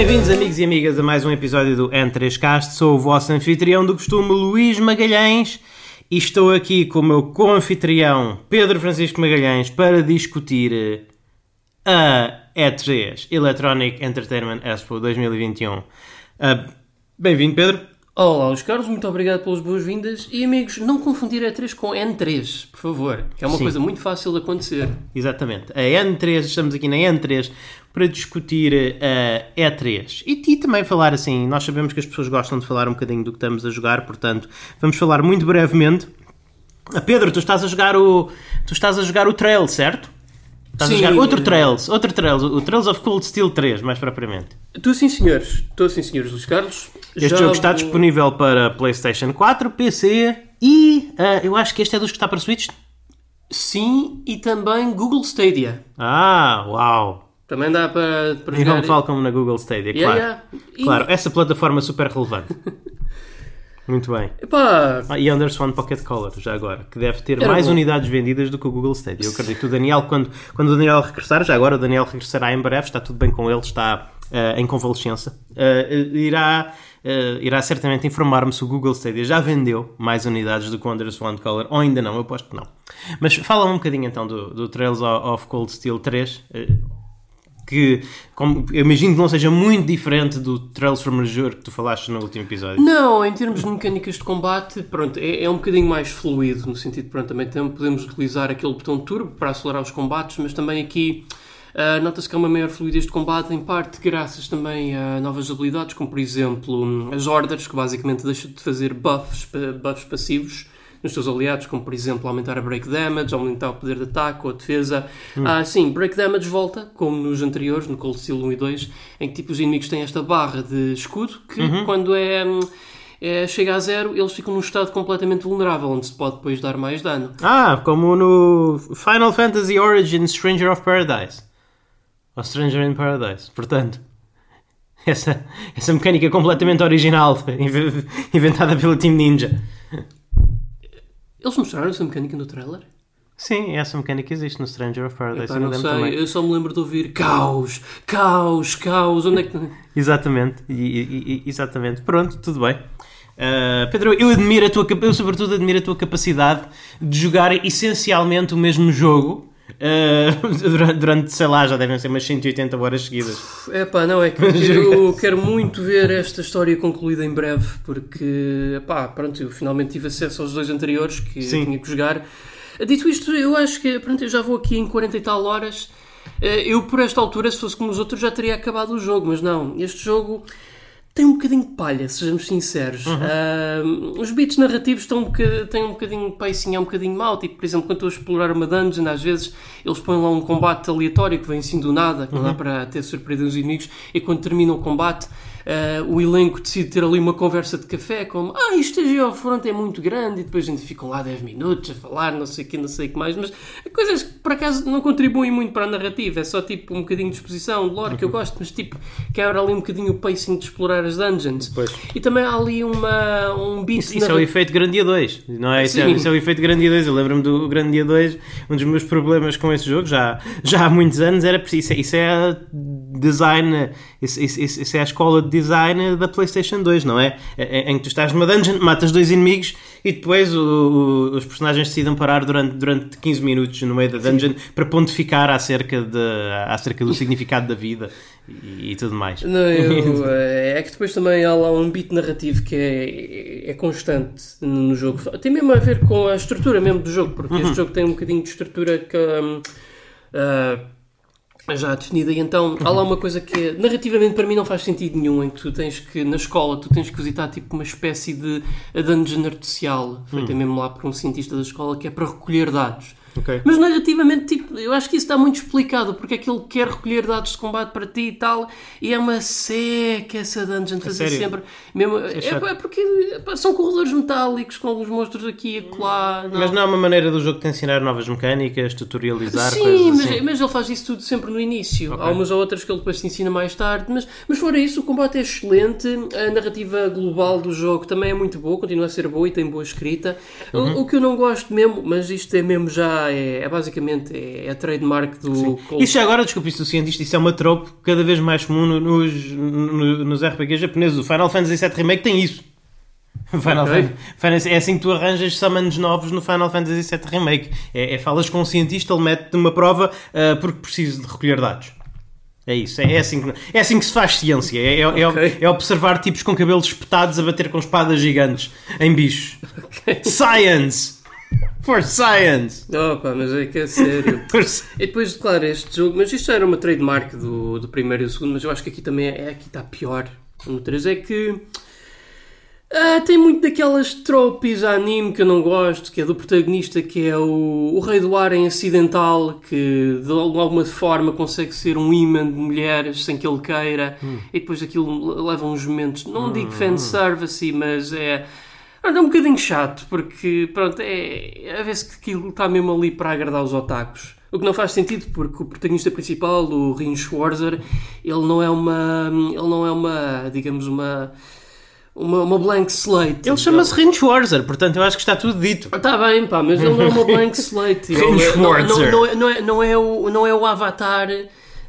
Bem-vindos, amigos e amigas, a mais um episódio do N3Cast. Sou o vosso anfitrião do costume, Luís Magalhães, e estou aqui com o meu co-anfitrião, Pedro Francisco Magalhães, para discutir a E3 Electronic Entertainment Expo 2021. Ah, Bem-vindo, Pedro. Olá, Luís Carlos, muito obrigado pelas boas-vindas. E amigos, não confundir E3 com N3, por favor, que é uma Sim. coisa muito fácil de acontecer. Exatamente. A N3, estamos aqui na N3 para discutir a E3 e, e também falar assim. Nós sabemos que as pessoas gostam de falar um bocadinho do que estamos a jogar, portanto, vamos falar muito brevemente. Ah, Pedro, tu estás a jogar o. Tu estás a jogar o Trail, certo? Estás a Sim. jogar outro Trails, outro Trails, o Trails of Cold Steel 3, mais propriamente. Estou sim, senhores. Estou sim, senhores, Luís Carlos. Este Já jogo está disponível para PlayStation 4, PC e ah, eu acho que este é dos que está para Switch. Sim, e também Google Stadia. Ah, uau! Também dá para, E não Falcom na Google Stadia, Yeah, claro. yeah. E- Claro, essa plataforma super relevante. Muito bem. Epá, Ah, e Anderson Pocket Color, já agora, que deve ter Era mais bom. unidades vendidas do que o Google Stadia. Eu acredito. O Daniel, quando, quando o Daniel regressar, já agora o Daniel regressará em breve, está tudo bem com ele, está ah, em convalescença. Ah, irá, ah, irá certamente informar-me se o Google Stadia já vendeu mais unidades do que o Anderson Color, ou ainda não, eu aposto que não. Mas fala-me um bocadinho então do, do Trails of Cold Steel 3. ah, que como, eu imagino que não seja muito diferente do Trails from Azure que tu falaste no último episódio. Não, em termos de mecânicas de combate, pronto, é, é um bocadinho mais fluido, no sentido, pronto, também tem- podemos utilizar aquele botão turbo para acelerar os combates, mas também aqui ah, nota-se que há uma maior fluidez de combate, em parte graças também a novas habilidades, como por exemplo as orders, que basicamente deixam de fazer buffs, buffs passivos nos seus aliados, como por exemplo aumentar a break damage, aumentar o poder de ataque ou a defesa. Ah, sim, break damage volta, como nos anteriores, no Cold Steel 1 e 2, em que tipo, os inimigos têm esta barra de escudo que quando é, hum, é, chega a zero, eles ficam num estado completamente vulnerável, onde se pode depois dar mais dano. Ah, como no Final Fantasy Origins Stranger of Paradise. Ou Stranger in Paradise. Portanto, essa, essa mecânica completamente original, inve- inventada pela Team Ninja. Eles mostraram essa mecânica no trailer? Sim, essa mecânica existe no Stranger of Paradise. Epá, eu não sei, também. eu só me lembro de ouvir caos, caos, caos, onde é que... Exatamente, e- e- exatamente. Pronto, tudo bem. Uh, Pedro, eu admiro a tua, eu sobretudo admiro a tua capacidade de jogar essencialmente o mesmo jogo uh, durante, durante, sei lá, já devem ser umas 180 horas seguidas. É pá, não, é que eu quero muito ver esta história concluída em breve, porque, pá, pronto, eu finalmente tive acesso aos dois anteriores que Sim. tinha que jogar. Dito isto, eu acho que, pronto, eu já vou aqui em 40 e tal horas. Eh, Eu, por esta altura, se fosse como os outros, já teria acabado o jogo, mas não, este jogo tem um bocadinho de palha, sejamos sinceros. Ah, os beats narrativos estão um boca- têm um bocadinho de pacing, é um bocadinho mau. Tipo, por exemplo, quando estou a explorar uma dungeon, às vezes eles põem lá um combate aleatório que vem assim do nada, que não dá para ter surpresa os inimigos, e quando termina o combate. Ah, o elenco decide ter ali uma conversa de café, como ah, isto a Geofront é muito grande, e depois a gente ficam lá 10 minutos a falar, não sei o que, não sei o que mais, mas coisas que por acaso não contribuem muito para a narrativa, é só tipo um bocadinho de exposição, de lore que eu gosto, mas tipo quebra ali um bocadinho o pacing de explorar as dungeons. Pois. E também há ali uma, um beat Isso, isso é o efeito Grandia 2, não é? Isso, é? Isso é o efeito Grandia 2. Eu lembro-me do Grandia 2, um dos meus problemas com esse jogo, já, já há muitos anos, era preciso. Isso é a design, isso, isso- isso- isso é a escola de design da PlayStation 2, não é? É- é- Em que tu estás numa dungeon, matas dois inimigos e depois o- o- os personagens decidem parar durante, durante 15 minutos no meio da dungeon para pontificar acerca, de, acerca do significado da vida e, e tudo mais. Não, eu, eh, é que depois também há lá um beat narrativo que é, é constante no jogo. Tem mesmo a ver com a estrutura mesmo do jogo, porque este jogo tem um bocadinho de estrutura que hum, ah, já definida. E então há lá uma coisa que narrativamente para mim não faz sentido nenhum, em que tu tens que, na escola, tu tens que visitar tipo uma espécie de dungeon artificial, feita mesmo lá por um cientista da escola, que é para recolher dados. Ok. Mas narrativamente, tipo, eu acho que isso está muito explicado, porque é que ele quer recolher dados de combate para ti e tal, e é uma seca essa dungeon de fazer sério? sempre. Mesmo, é, chato. é porque são corredores metálicos com alguns monstros aqui e acolá. Não. Mas não é uma maneira do jogo te ensinar novas mecânicas, tutorializar Sim, coisas mas, assim. mas ele faz isso tudo sempre no início. Ok. Há umas ou outras que ele depois te ensina mais tarde, mas, mas fora isso, o combate é excelente. A narrativa global do jogo também é muito boa, continua a ser boa e tem boa escrita. Uhum. O, o que eu não gosto mesmo, mas isto é mesmo já, é, é basicamente é, é, a trademark do Cold Isso já agora, desculpa, isso do cientista, isso é uma trope cada vez mais comum no- nos, no- nos RPGs japoneses. O Final Fantasy VII Remake tem isso. Final Ok. Fan- Fantasy- é assim que tu arranjas summons novos no Final Fantasy VII Remake. É, é falas com um cientista, ele mete-te uma prova ah, porque precisa de recolher dados. É isso, é, é assim, que, é assim que se faz ciência. É, é- é- Ok. é observar tipos com cabelos espetados a bater com espadas gigantes em bichos. Science! For science! Pá, mas é que é sério. E depois, claro, este jogo, mas isto era uma trademark do, do primeiro e do segundo, mas eu acho que aqui também é, aqui está pior. No 3 é que ah, tem muito daquelas tropes a anime que eu não gosto, que é do protagonista que é o, o rei do ar em acidental, que de alguma forma consegue ser um imã de mulheres sem que ele queira, e depois aquilo leva uns momentos, não digo fanservice, mas é. É um bocadinho chato, porque pronto, é, a vez que aquilo está mesmo ali para agradar os otakus. O que não faz sentido, porque o protagonista principal, o Rin Schwarzer, ele não é uma. Ele não é uma. digamos, uma. uma, uma blank slate. Ele chama-se Rin Schwarzer, portanto eu acho que está tudo dito. Está bem, pá, mas ele não é uma blank slate. Rin não, Schwarzer. não, não, é, não, é, não, é o, não é o avatar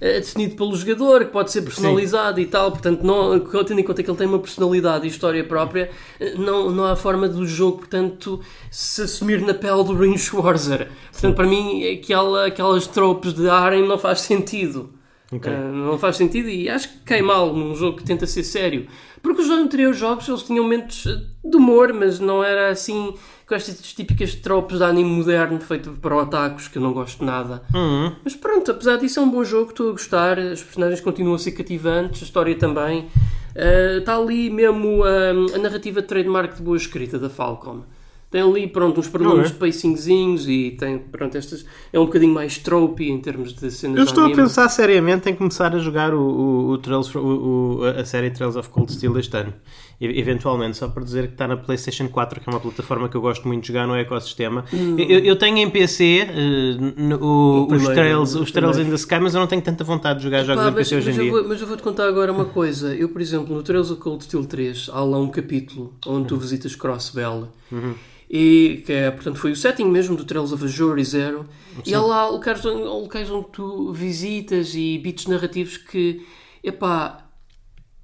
eh, definido pelo jogador, que pode ser personalizado e tal. Portanto, não, tendo em conta que ele tem uma personalidade e história própria, não, não há forma do jogo, portanto, se assumir na pele do Rin Schwarzer. Portanto, para mim, aquela, aquelas tropes de Arem não faz sentido. Ok. Uh, não faz sentido e acho que cai mal num jogo que tenta ser sério. Porque os anteriores jogos eles tinham momentos de humor, mas não era assim com estas típicas tropes de anime moderno feito para otakus que eu não gosto nada. Uhum. Mas pronto, apesar disso é um bom jogo, estou a gostar, as personagens continuam a ser cativantes, a história também. Uh, Está ali mesmo uh, a narrativa trademark de boa escrita da Falcom. Tem ali, pronto, uns problemas Ok. de pacingzinhos e tem, pronto, estas... É um bocadinho mais trope em termos de cenas Eu de estou a pensar seriamente em começar a jogar o, o, o Trails, o- a série Trails of Cold Steel este ano. Eventualmente, só para dizer que está na PlayStation 4, que é uma plataforma que eu gosto muito de jogar no ecossistema. Eu, eu tenho em PC eh, n- o- os Trails, os Trails in the Sky, mas eu não tenho tanta vontade de jogar jogos Pá, em PC hoje em eu dia. vou, mas eu vou-te contar agora uma coisa. Eu, por exemplo, no Trails of Cold Steel 3, há lá um capítulo onde tu visitas Crossbell. E que é, portanto, foi o setting mesmo do Trails of Azure e Zero. E há lá locais, onde- locais onde tu visitas e bits narrativos que, epá,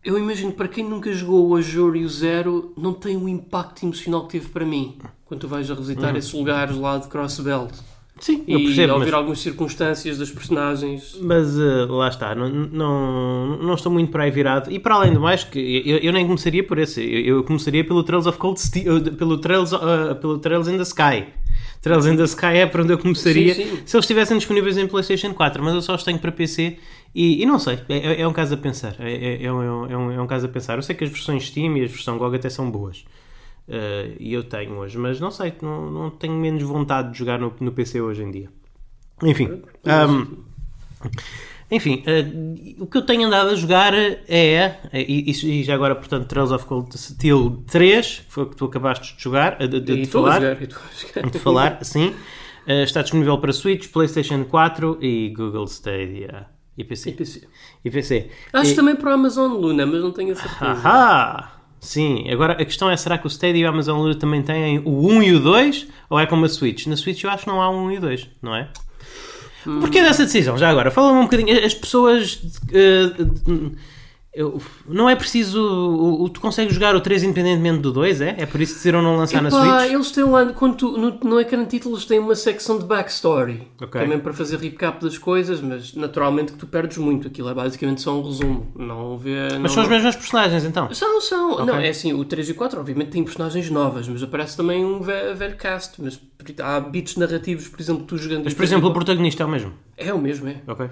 eu imagino para quem nunca jogou o Azure e o Zero, não tem o impacto emocional que teve para mim. Quando tu vais a revisitar esses lugares lá de Crossbell. Sim, eu E percebo, ouvir mas, algumas circunstâncias das personagens. mas, eh, lá está, não, não, não estou muito para aí virado. E para além do mais, que eu, eu nem começaria por esse, eu, eu começaria pelo Trails of Cold Steel, eh, pelo Trails, eh, pelo Trails in the Sky. Trails in the Sky é para onde eu começaria Sim, sim. se eles estivessem disponíveis em PlayStation 4, mas eu só os tenho para PC e, e não sei, é, é- é um caso a pensar. É, é- é um, é um- é um caso a pensar. Eu sei que as versões Steam e as versões GOG até são boas. eh, e eu tenho hoje, mas não sei, não, não tenho menos vontade de jogar no, no PC hoje em dia. Enfim, ahm, enfim, eh, o que eu tenho andado a jogar é, é, e, e já agora, portanto, Trails of Cold Steel 3, que foi o que tu acabaste de jogar, eh, de, de- de falar, jogar, de falar, sim. Eh, está disponível para Switch, PlayStation 4 e Google Stadia e PC. E PC. E PC. Acho E- também para a Amazon Luna, mas não tenho a certeza. Ahá! Sim, agora a questão é: será que o Stadia e o Amazon Luna também têm o 1 e o 2? Ou é como a Switch? Na Switch eu acho que não há um e o 2, não é? Porquê dessa decisão? Já agora, fala-me um bocadinho. As pessoas. eh, eu- não é preciso. o- o- Tu consegues jogar o 3 independentemente do 2, é? É por isso que decidiram não lançar na Epá, Switch? eles têm lá, quando tu, no, no ecrã de títulos tem uma secção de backstory. Ok. Também para fazer recap das coisas, mas naturalmente que tu perdes muito. Aquilo é basicamente só um resumo. Não vê. Mas não, são os mesmos personagens então? São, são. Não, é assim, o 3 e o 4 obviamente têm personagens novas, mas aparece também um ve- velho cast. Mas há bits narrativos, por exemplo, tu jogando. Mas por exemplo, o protagonista é o mesmo. É o mesmo, é. Ok.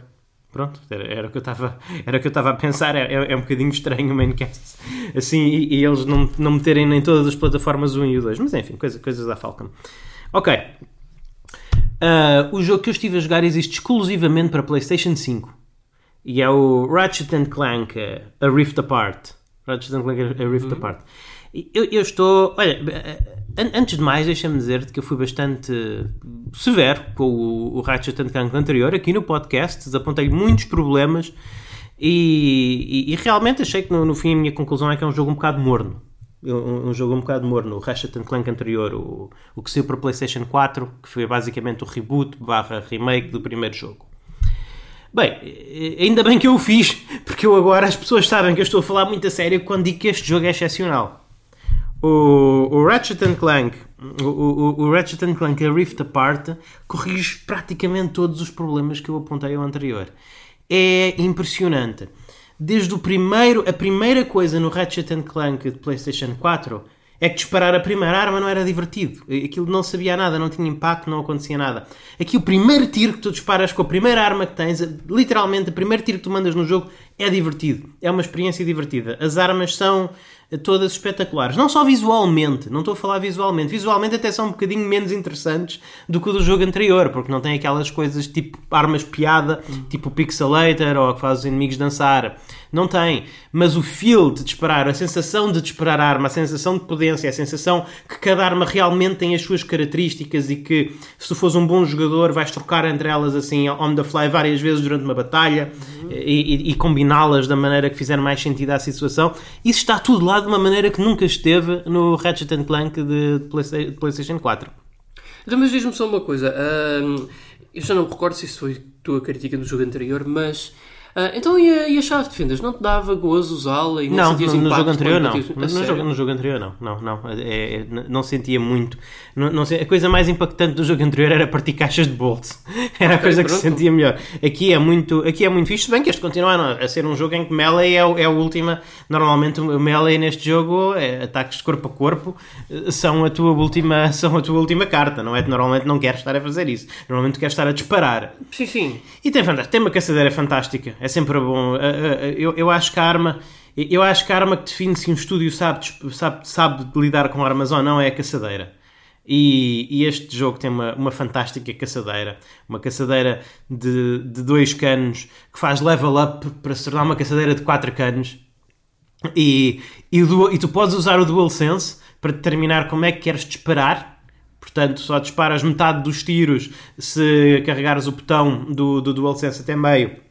Pronto, era, era o que eu estava era o que eu estava a pensar. É, é, é um bocadinho estranho o maincast assim e, e eles não, não meterem nem todas as plataformas o 1 e o 2. Mas enfim, coisa, coisas da Falcon. Ok. Ah, o jogo que eu estive a jogar existe exclusivamente para PlayStation 5 e é o Ratchet and Clank eh, A Rift Apart. Ratchet and Clank A Rift Apart. Eu, eu estou. Olha, eh, an- antes de mais, deixa-me dizer-te que eu fui bastante severo com o, o Ratchet Clank anterior aqui no podcast. Desapontei muitos problemas e, e- e realmente achei que no, no fim a minha conclusão é que é um jogo um bocado morno. um, um jogo um bocado morno, o Ratchet Clank anterior, o, o que saiu para PlayStation 4, que foi basicamente o reboot barra remake do primeiro jogo. Bem, ainda bem que eu o fiz, porque eu agora as pessoas sabem que eu estou a falar muito a sério quando digo que este jogo é excepcional. O, o Ratchet Clank, o, o, o Ratchet Clank a Rift Apart corrige praticamente todos os problemas que eu apontei ao anterior. É impressionante. Desde o primeiro, a primeira coisa no Ratchet Clank de PlayStation 4 é que disparar a primeira arma não era divertido. Aquilo não sabia nada, não tinha impacto, não acontecia nada. Aqui o primeiro tiro que tu disparas com a primeira arma que tens, literalmente o primeiro tiro que tu mandas no jogo é divertido. É uma experiência divertida. As armas são todas espetaculares. Não só visualmente, não estou a falar visualmente. Visualmente até são um bocadinho menos interessantes do que o do jogo anterior, porque não tem aquelas coisas tipo armas piada, tipo pixelator ou que faz os inimigos dançar. Não tem. Mas o feel de disparar, a sensação de disparar a arma, a sensação de potência, a sensação que cada arma realmente tem as suas características e que se tu fores um bom jogador vais trocar entre elas assim on the fly várias vezes durante uma batalha uhum. e, e, e combiná-las da maneira que fizer mais sentido à situação. Isso está tudo lá de uma maneira que nunca esteve no Ratchet Clank de PlayStation 4. Então, mas diz-me só uma coisa. Uh, eu já não me recordo se isso foi tua crítica no jogo anterior, mas Uh, então e a, e a, chave de fendas? Não te dava gozo usá-la e não, não no, no jogo anterior não. No, no, jogo, no jogo anterior não. Não, não, é, é, não sentia muito. Não, não, a coisa mais impactante do jogo anterior era partir caixas de bolts. Era a coisa que se sentia melhor. Aqui é muito, aqui é muito fixe, bem que este continua a ser um jogo em que Melee é, é a última. Normalmente o Melee neste jogo, é, ataques de corpo a corpo, são a tua última, são a tua última carta, não é? Normalmente não queres estar a fazer isso. Normalmente queres estar a disparar. Sim, sim. E tem, tem uma caçadeira fantástica é sempre bom. Eh, eh, eu, eu acho que a arma. Eu acho que a arma que define se um estúdio sabe, sabe, sabe lidar com armas ou não é a caçadeira. E, e, este jogo tem uma, uma fantástica caçadeira, uma caçadeira de, de dois canos que faz level up para se tornar uma caçadeira de quatro canos. E, e, e tu podes usar o DualSense para determinar como é que queres disparar. Portanto, só disparas metade dos tiros se carregares o botão do, do DualSense até meio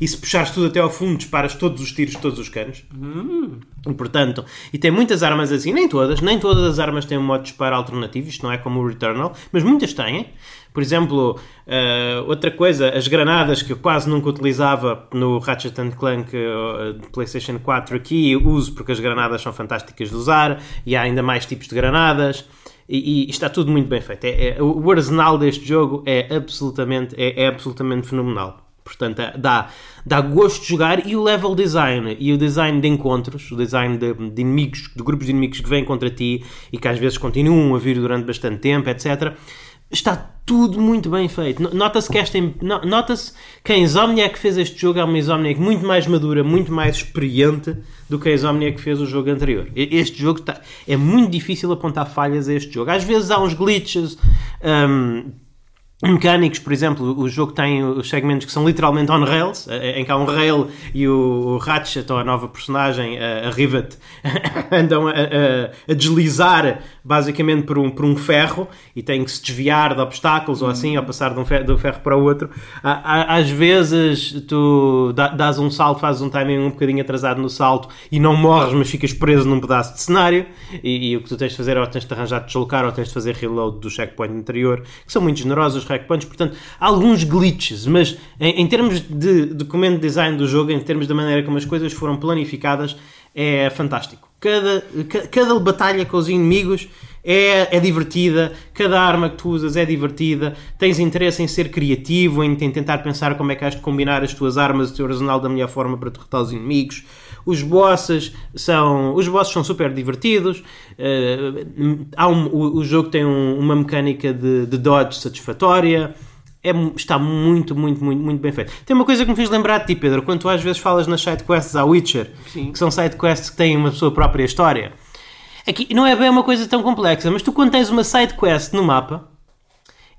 e se puxares tudo até ao fundo, disparas todos os tiros de todos os canos. Hum. E, portanto, e tem muitas armas assim, nem todas, nem todas as armas têm um modo de disparo alternativo, isto não é como o Returnal, mas muitas têm. Por exemplo, uh, outra coisa, as granadas que eu quase nunca utilizava no Ratchet Clank uh, de PlayStation 4 aqui uso porque as granadas são fantásticas de usar e há ainda mais tipos de granadas. E, e, está tudo muito bem feito. É, é, o arsenal deste jogo é absolutamente, é, é absolutamente fenomenal. Portanto, é, dá, dá gosto de jogar e o level design e o design de encontros, o design de, de, inimigos, de grupos de inimigos que vêm contra ti e que às vezes continuam a vir durante bastante tempo, etc. Está tudo muito bem feito. Nota-se que esta. Nota-se que a Insomniac fez este jogo é uma Insomniac muito mais madura, muito mais experiente do que a Insomniac que fez o jogo anterior. Este jogo está, é muito difícil apontar falhas a este jogo. Às vezes há uns glitches. Um, mecânicos, por exemplo, o jogo tem os segmentos que são literalmente on rails, eh, eh, em que há um rail e o Ratchet, ou a nova personagem, a Rivet, andam a, a, a, deslizar basicamente por um, por um ferro e têm que se desviar de obstáculos ou assim, ou passar de um ferro, de um ferro para o outro. Às vezes tu dás um salto, fazes um timing um bocadinho atrasado no salto e não morres, mas ficas preso num pedaço de cenário e, e o que tu tens de fazer é ou tens de arranjar de deslocar ou tens de fazer reload do checkpoint anterior, que são muito generosos checkpoints, portanto, há alguns glitches, mas em, em termos de documento design do jogo, em termos da maneira como as coisas foram planificadas, é fantástico. Cada, cada batalha com os inimigos é, é divertida, cada arma que tu usas é divertida, tens interesse em ser criativo, em, em tentar pensar como é que has de combinar as tuas armas, o teu arsenal da melhor forma para derrotar os inimigos. Os bosses são, os bosses são super divertidos. Uh, há um, o, o, jogo tem um, uma mecânica de, de dodge satisfatória. É, está muito, muito, muito, muito bem feito. Tem uma coisa que me fez lembrar de ti, Pedro, quando tu às vezes falas nas sidequests à Witcher, Sim. que são sidequests que têm uma sua própria história. Aqui não é bem uma coisa tão complexa, mas tu quando tens uma sidequest no mapa,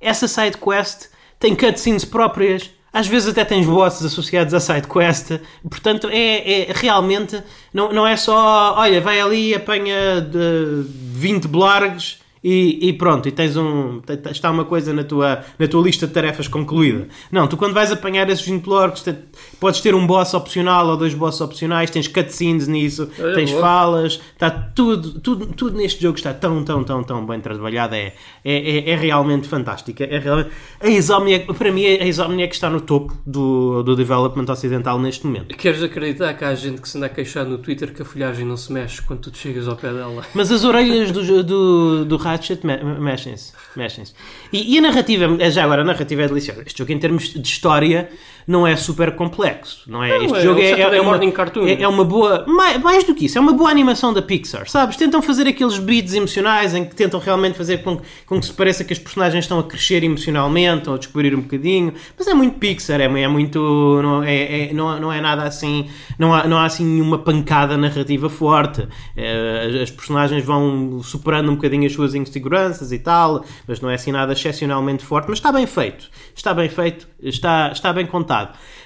essa sidequest tem cutscenes próprias às vezes até tens bosses associados à sidequest, portanto é, é, realmente, não, não é só, olha, vai ali, apanha de 20 blargs e, e pronto, e tens um. Está uma coisa na tua, na tua lista de tarefas concluída. Não, tu quando vais apanhar esses 20 lords, te- podes ter um boss opcional ou dois boss opcionais, tens cutscenes nisso, Olha, tens boa. falas, está tudo, tudo, tudo neste jogo está tão, tão, tão, tão bem trabalhado. É, é, é, é realmente fantástico. É realmente, a Insomniac, para mim, a Insomniac está no topo do, do development ocidental neste momento. Queres acreditar que há gente que se anda a queixar no Twitter que a folhagem não se mexe quando tu chegas ao pé dela? Mas as orelhas do, do, do Ratchet me- mexem-se. mexem-se. E, e a narrativa, é- já agora, a narrativa é deliciosa. Este jogo, em termos de história, não é super complexo. Não é? Não, este é jogo um é, Saturday é, uma, é, é uma boa. Mais, mais do que isso, é uma boa animação da Pixar. Sabes? Tentam fazer aqueles beats emocionais em que tentam realmente fazer com, com que se pareça que as personagens estão a crescer emocionalmente ou a descobrir um bocadinho. Mas é muito Pixar, é, é muito. Não é, é- não, não é nada assim. Não há, não há assim nenhuma pancada narrativa forte. É, as- as personagens vão superando um bocadinho as suas inseguranças e tal, mas não é assim nada excepcionalmente forte. Mas está bem feito. Está bem feito, está, está bem contado.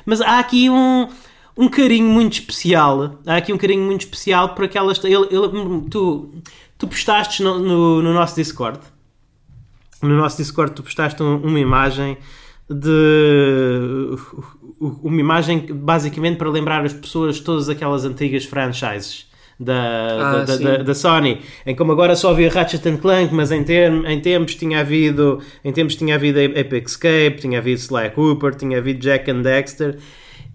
Mas há aqui um um carinho muito especial. Há aqui um carinho muito especial por aquelas. Ele, ele- tu, tu postaste no, no, no nosso Discord. No nosso Discord, tu postaste um- uma imagem de. Uma imagem basicamente para lembrar as pessoas todas aquelas antigas franchises. Da, Ah, da, da, da Sony, em como agora só havia Ratchet and Clank, mas em, term, em tempos tinha havido em tempos tinha havido Apex Escape, tinha havido Sly Cooper, tinha havido Jack and Dexter,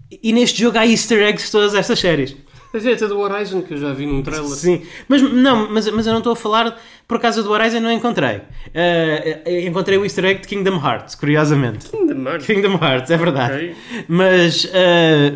e neste jogo há easter eggs de todas estas séries. Mas é até do Horizon que eu já vi num trailer. Sim, mas não, mas, mas eu não estou a falar por causa do Horizon, não encontrei. Eh, encontrei o easter egg de Kingdom Hearts, curiosamente. Ainda mais. Kingdom Hearts, é verdade. Ok. Mas, eh,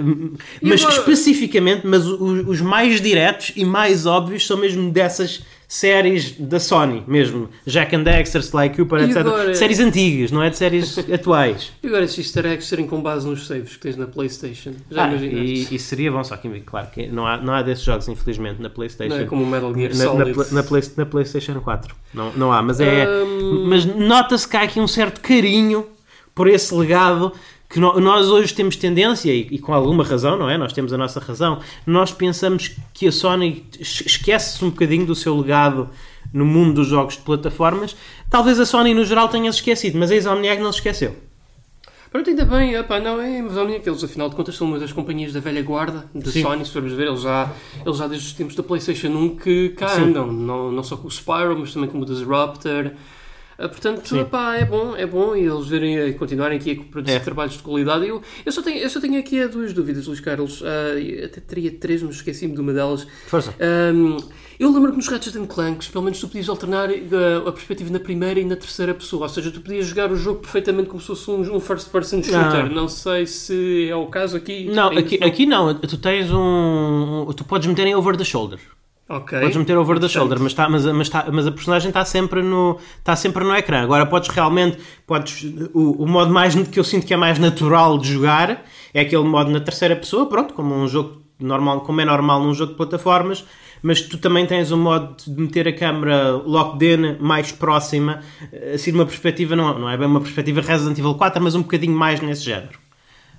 mas agora- especificamente, mas o- os mais diretos e mais óbvios são mesmo dessas séries da Sony, mesmo. Jack and Dexter, Sly Cooper, etc. agora- Séries antigas, não é de séries atuais. E agora esses easter eggs serem com base nos saves que tens na Playstation? Já Ah, imaginaste? e, e seria bom, só que, claro, que não há, não há desses jogos, infelizmente, na PlayStation. Não é como o Metal Gear na, na, Solid. Pla- na, Play- na PlayStation 4. Não, não há, mas é. Hum. Mas nota-se que há aqui um certo carinho por esse legado que nós hoje temos tendência, e, com alguma razão, não é? Nós temos a nossa razão. Nós pensamos que a Sony es- esquece-se um bocadinho do seu legado no mundo dos jogos de plataformas. Talvez a Sony no geral tenha se esquecido, mas a Insomniac não se esqueceu. Pronto, ainda bem, epá, não é, que eles afinal de contas são uma das companhias da velha guarda da. Sony, se formos ver, eles já, eles já desde os tempos da Playstation 1 que cá Sim. andam, não, não só com o Spyro, mas também com o Disruptor. Ah, portanto, é bom, é bom e eles verem, a continuarem aqui a produzir É. trabalhos de qualidade. Eu, eu, só tenho, eu só tenho aqui duas dúvidas, Luís Carlos, Ah, eu até teria três, mas esqueci-me de uma delas. Força. Um, eu lembro que nos Ratchet Clanks, pelo menos tu podias alternar uh, a perspectiva na primeira e na terceira pessoa, ou seja, tu podias jogar o jogo perfeitamente como se fosse um, um first-person shooter. Ah. Não sei se é o caso aqui. Não, aqui, aqui não. Tu tens um. Tu podes meter em over the shoulder. Ok. Podes meter over the shoulder, mas, tá, mas, mas, tá, mas a personagem está sempre, no, está sempre no ecrã. Agora podes realmente. Podes, o, o modo mais que eu sinto que é mais natural de jogar é aquele modo na terceira pessoa, pronto, como um jogo normal, como é normal num jogo de plataformas. Mas tu também tens o modo de meter a câmera locked in mais próxima, assim de uma perspectiva, não, não é bem uma perspectiva Resident Evil 4, mas um bocadinho mais nesse género.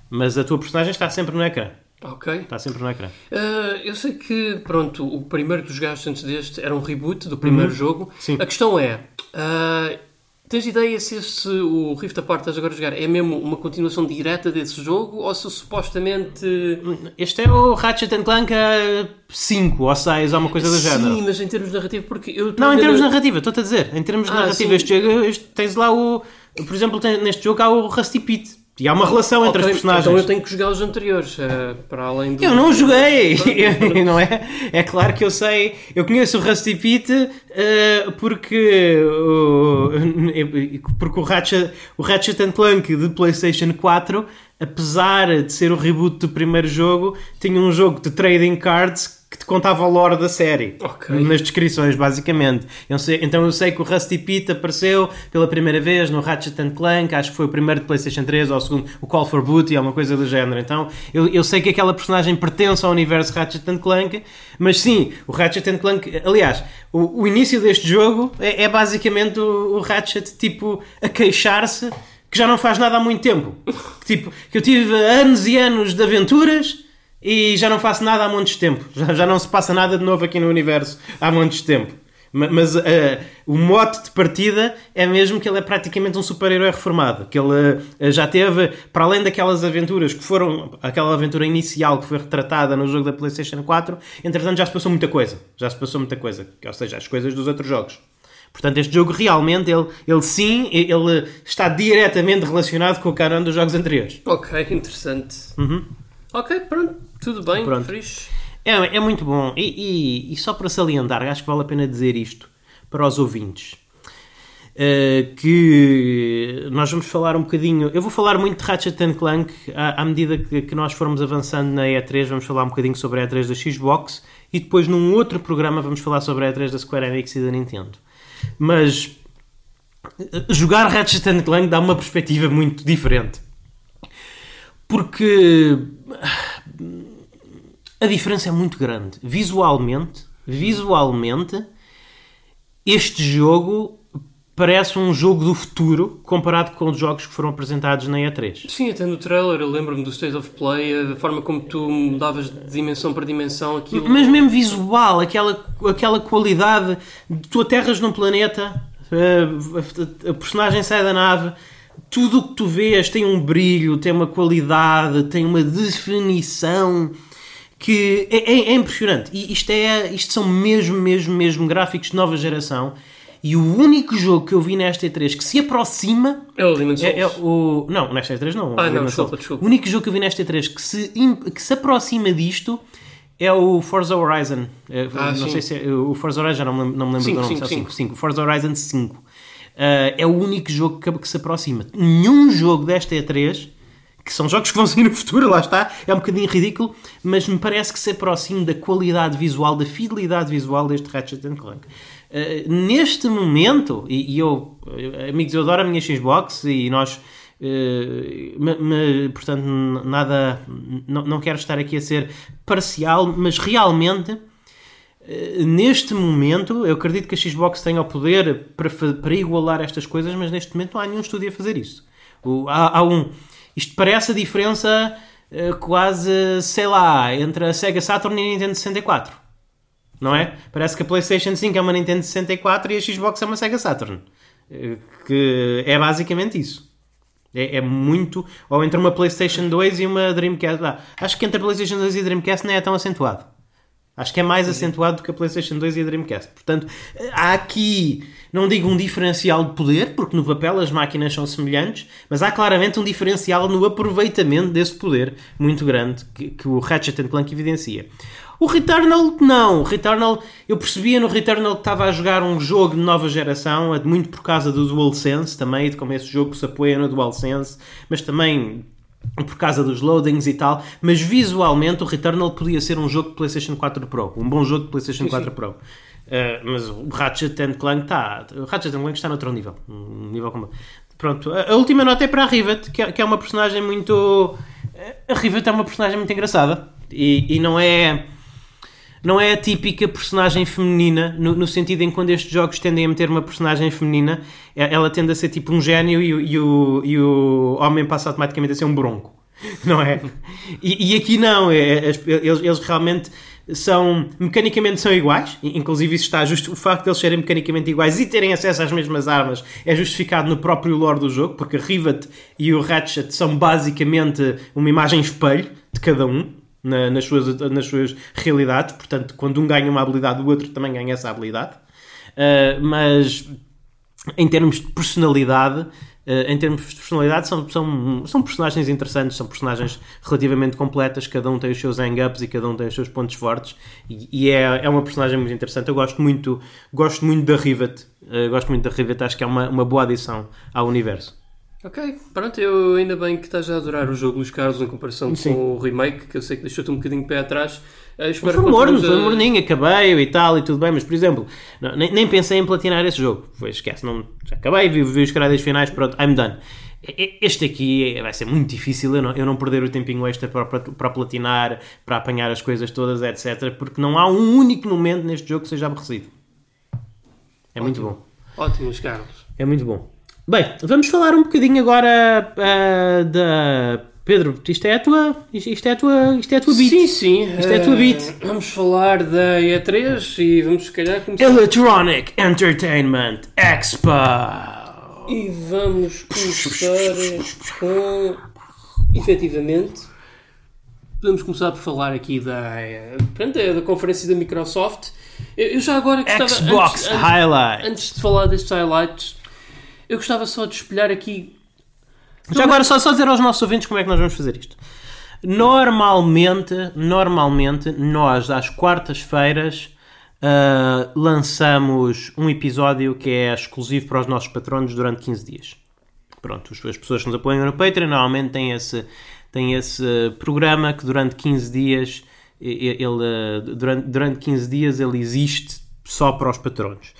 Mas a tua personagem está sempre no ecrã. Ok. Está sempre no ecrã. Uh, eu sei que, pronto, o primeiro que tu jogaste antes deste era um reboot do primeiro jogo. Uhum. Sim. A questão é. uh, Tens ideia se esse, o Rift Apart que estás agora a jogar é mesmo uma continuação direta desse jogo ou se supostamente. Este é o Ratchet and Clank 5 ou 6 ou uma coisa do género. Sim, mas em termos narrativos, porque eu. Não, em termos de narrativa, estou-te a dizer. Em termos de Ah, narrativa, sim. este jogo, este- tens lá o. Por exemplo, tem- neste jogo há o Rusty Pete. E há uma relação entre Ok, os personagens. Então eu tenho que jogar os anteriores, eh, para além do. Eu não joguei, não é? É claro que eu sei, eu conheço o Rusty Pete eh, porque, o, porque o, Ratchet, o Ratchet and Clank de PlayStation 4, apesar de ser o reboot do primeiro jogo, tinha um jogo de trading cards que te contava o lore da série Ok. nas descrições, basicamente. Eu sei- então eu sei que o Rusty Pete apareceu pela primeira vez no Ratchet and Clank, acho que foi o primeiro de PlayStation 3 ou o segundo, o Call for Booty ou uma coisa do género. Então eu, eu sei que aquela personagem pertence ao universo Ratchet and Clank, mas sim, o Ratchet and Clank, aliás, o, o início deste jogo é, é basicamente o, o Ratchet tipo a queixar-se que já não faz nada há muito tempo. Tipo, que eu tive anos e anos de aventuras e já não faço nada há montes de tempo. Já, já não se passa nada de novo aqui no universo há montes de tempo. Ma- Mas eh, o mote de partida é mesmo que ele é praticamente um super-herói reformado. Que ele eh, já teve, para além daquelas aventuras que foram, aquela aventura inicial que foi retratada no jogo da PlayStation 4, entretanto já se passou muita coisa. Já se passou muita coisa. Ou seja, as coisas dos outros jogos. Portanto, este jogo realmente, ele, ele sim, ele está diretamente relacionado com o canon dos jogos anteriores. Ok, interessante. Ok, pronto, tudo bem. Pronto. É, é muito bom. E, e- e só para salientar, acho que vale a pena dizer isto para os ouvintes. Uh, que nós vamos falar um bocadinho. Eu vou falar muito de Ratchet and Clank à, à medida que, que nós formos avançando na E3. Vamos falar um bocadinho sobre a E3 da Xbox e depois num outro programa vamos falar sobre a E3 da Square Enix e da Nintendo. Mas uh, jogar Ratchet and Clank dá uma perspectiva muito diferente porque a diferença é muito grande. Visualmente, visualmente, este jogo parece um jogo do futuro comparado com os jogos que foram apresentados na E3. Sim, até no trailer eu lembro-me do State of Play, a forma como tu mudavas de dimensão para dimensão, aquilo. Mas mesmo visual, aquela, aquela qualidade de tu aterras num planeta, a, a- a personagem sai da nave, tudo o que tu vês tem um brilho, tem uma qualidade, tem uma definição que é, é- é impressionante. E isto, é, isto são mesmo, mesmo, mesmo gráficos de nova geração. E o único jogo que eu vi nesta E3 que se aproxima É o Demon's é, é Souls. o. Não, nesta E3 não. Ah, não, desculpa, Souls. desculpa. O único jogo que eu vi nesta E3 que se, que se aproxima disto é o Forza Horizon. É, Ah, não sim. sei se é, o Forza Horizon, não me lembro, não me lembro Cinco, do nome. cinco, só cinco. 5. Forza Horizon 5. Ah, é o único jogo que, que se aproxima. Nenhum jogo desta E3, que são jogos que vão sair no futuro, lá está, é um bocadinho ridículo, mas me parece que se aproxima da qualidade visual, da fidelidade visual deste Ratchet Clank. Ah, neste momento, e, e eu, eh, amigos, eu adoro a minha Xbox e nós. eh, me- me- portanto, nada. Não, quero estar aqui a ser parcial, mas realmente eh, neste momento, eu acredito que a Xbox tenha o poder para, para igualar estas coisas, mas neste momento não há nenhum estúdio a fazer isso. O- há, há um. Isto parece a diferença eh, quase, sei lá, entre a Sega Saturn e a Nintendo 64. Não é? Parece que a PlayStation 5 é uma Nintendo 64 e a Xbox é uma Sega Saturn. Eh, Que é basicamente isso. É, é muito. Ou entre uma PlayStation 2 e uma Dreamcast. Ah, acho que entre a PlayStation 2 e a Dreamcast não é tão acentuado. Acho que é mais acentuado do que a PlayStation 2 e a Dreamcast. Portanto, há aqui, não digo um diferencial de poder, porque no papel as máquinas são semelhantes, mas há claramente um diferencial no aproveitamento desse poder muito grande que, que o Ratchet Clank evidencia. O Returnal, não. O Returnal, eu percebia no Returnal que estava a jogar um jogo de nova geração, muito por causa do DualSense também, de como esse jogo se apoia no DualSense, mas também por causa dos loadings e tal, mas visualmente o Returnal podia ser um jogo de PlayStation 4 Pro, um bom jogo de PlayStation 4 Pro. Uh, mas o Ratchet Clank está, o Ratchet Clank está noutro nível, um nível como Pronto, a, a última nota é para a Rivet, que é, que é uma personagem muito. A Rivet é uma personagem muito engraçada e, e não é não é a típica personagem feminina, no, no sentido em que quando estes jogos tendem a meter uma personagem feminina, e- ela tende a ser tipo um gênio e, e o, e o homem passa automaticamente a ser um bronco, não é? E, e aqui não, é- é- eles, eles realmente são, mecanicamente são iguais, inclusive isso está justo, o facto de eles serem mecanicamente iguais e terem acesso às mesmas armas é justificado no próprio lore do jogo, porque a Rivet e o Ratchet são basicamente uma imagem espelho de cada um, na- nas, suas, nas suas realidades. Portanto, quando um ganha uma habilidade, o outro também ganha essa habilidade. Uh, mas em termos de personalidade, uh, em termos de personalidade, são, são, são personagens interessantes, são personagens relativamente completas, cada um tem os seus hang-ups e cada um tem os seus pontos fortes, e, e é, é uma personagem muito interessante. Eu gosto muito, gosto muito da Rivet, uh, gosto muito da Rivet, acho que é uma, uma boa adição ao universo. Ok, pronto, eu ainda bem que estás a adorar o jogo, Luís Carlos, em comparação Sim. com o remake, que eu sei que deixou-te um bocadinho de pé atrás. Eh, espero Foi morno, foi morninho, acabei e tal e tudo bem, mas por exemplo, não- nem, nem pensei em platinar esse jogo. Foi, esquece, não, já acabei, vi, vi os créditos finais, pronto, I'm done. Este aqui vai ser muito difícil eu não, eu não perder o tempinho extra para, para, para platinar, para apanhar as coisas todas, etc. Porque não há um único momento neste jogo que seja aborrecido. É muito bom. Ótimo, Luís Carlos. É muito bom. Bem, vamos falar um bocadinho agora ah, da Pedro, isto é a tua, isto é a tua, isto é a tua beat. Sim, sim. Isto é a tua eh, beat. Vamos falar da E3 e vamos se calhar começar. Electronic Entertainment Expo. E vamos começar com. Efetivamente. Podemos começar por falar aqui da, pronto, é da conferência da Microsoft. Eu, eu já agora gostava. Xbox antes, antes- Highlight. Antes de falar destes highlights, eu gostava só de espelhar aqui. Já agora só, só dizer aos nossos ouvintes como é que nós vamos fazer isto. Normalmente, normalmente, nós às quartas-feiras ah, lançamos um episódio que é exclusivo para os nossos patronos durante 15 dias. Pronto, as pessoas que nos apoiam no Patreon normalmente têm esse, têm esse programa que durante 15 dias ele, ah, durante, durante 15 dias ele existe só para os patronos.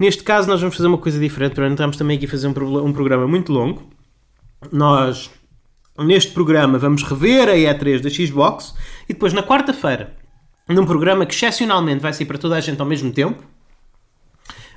Neste caso nós vamos fazer uma coisa diferente, portanto, estamos também aqui a fazer um, um programa muito longo. Nós neste programa vamos rever a E3 da Xbox e depois na quarta-feira, num programa que excepcionalmente vai sair para toda a gente ao mesmo tempo,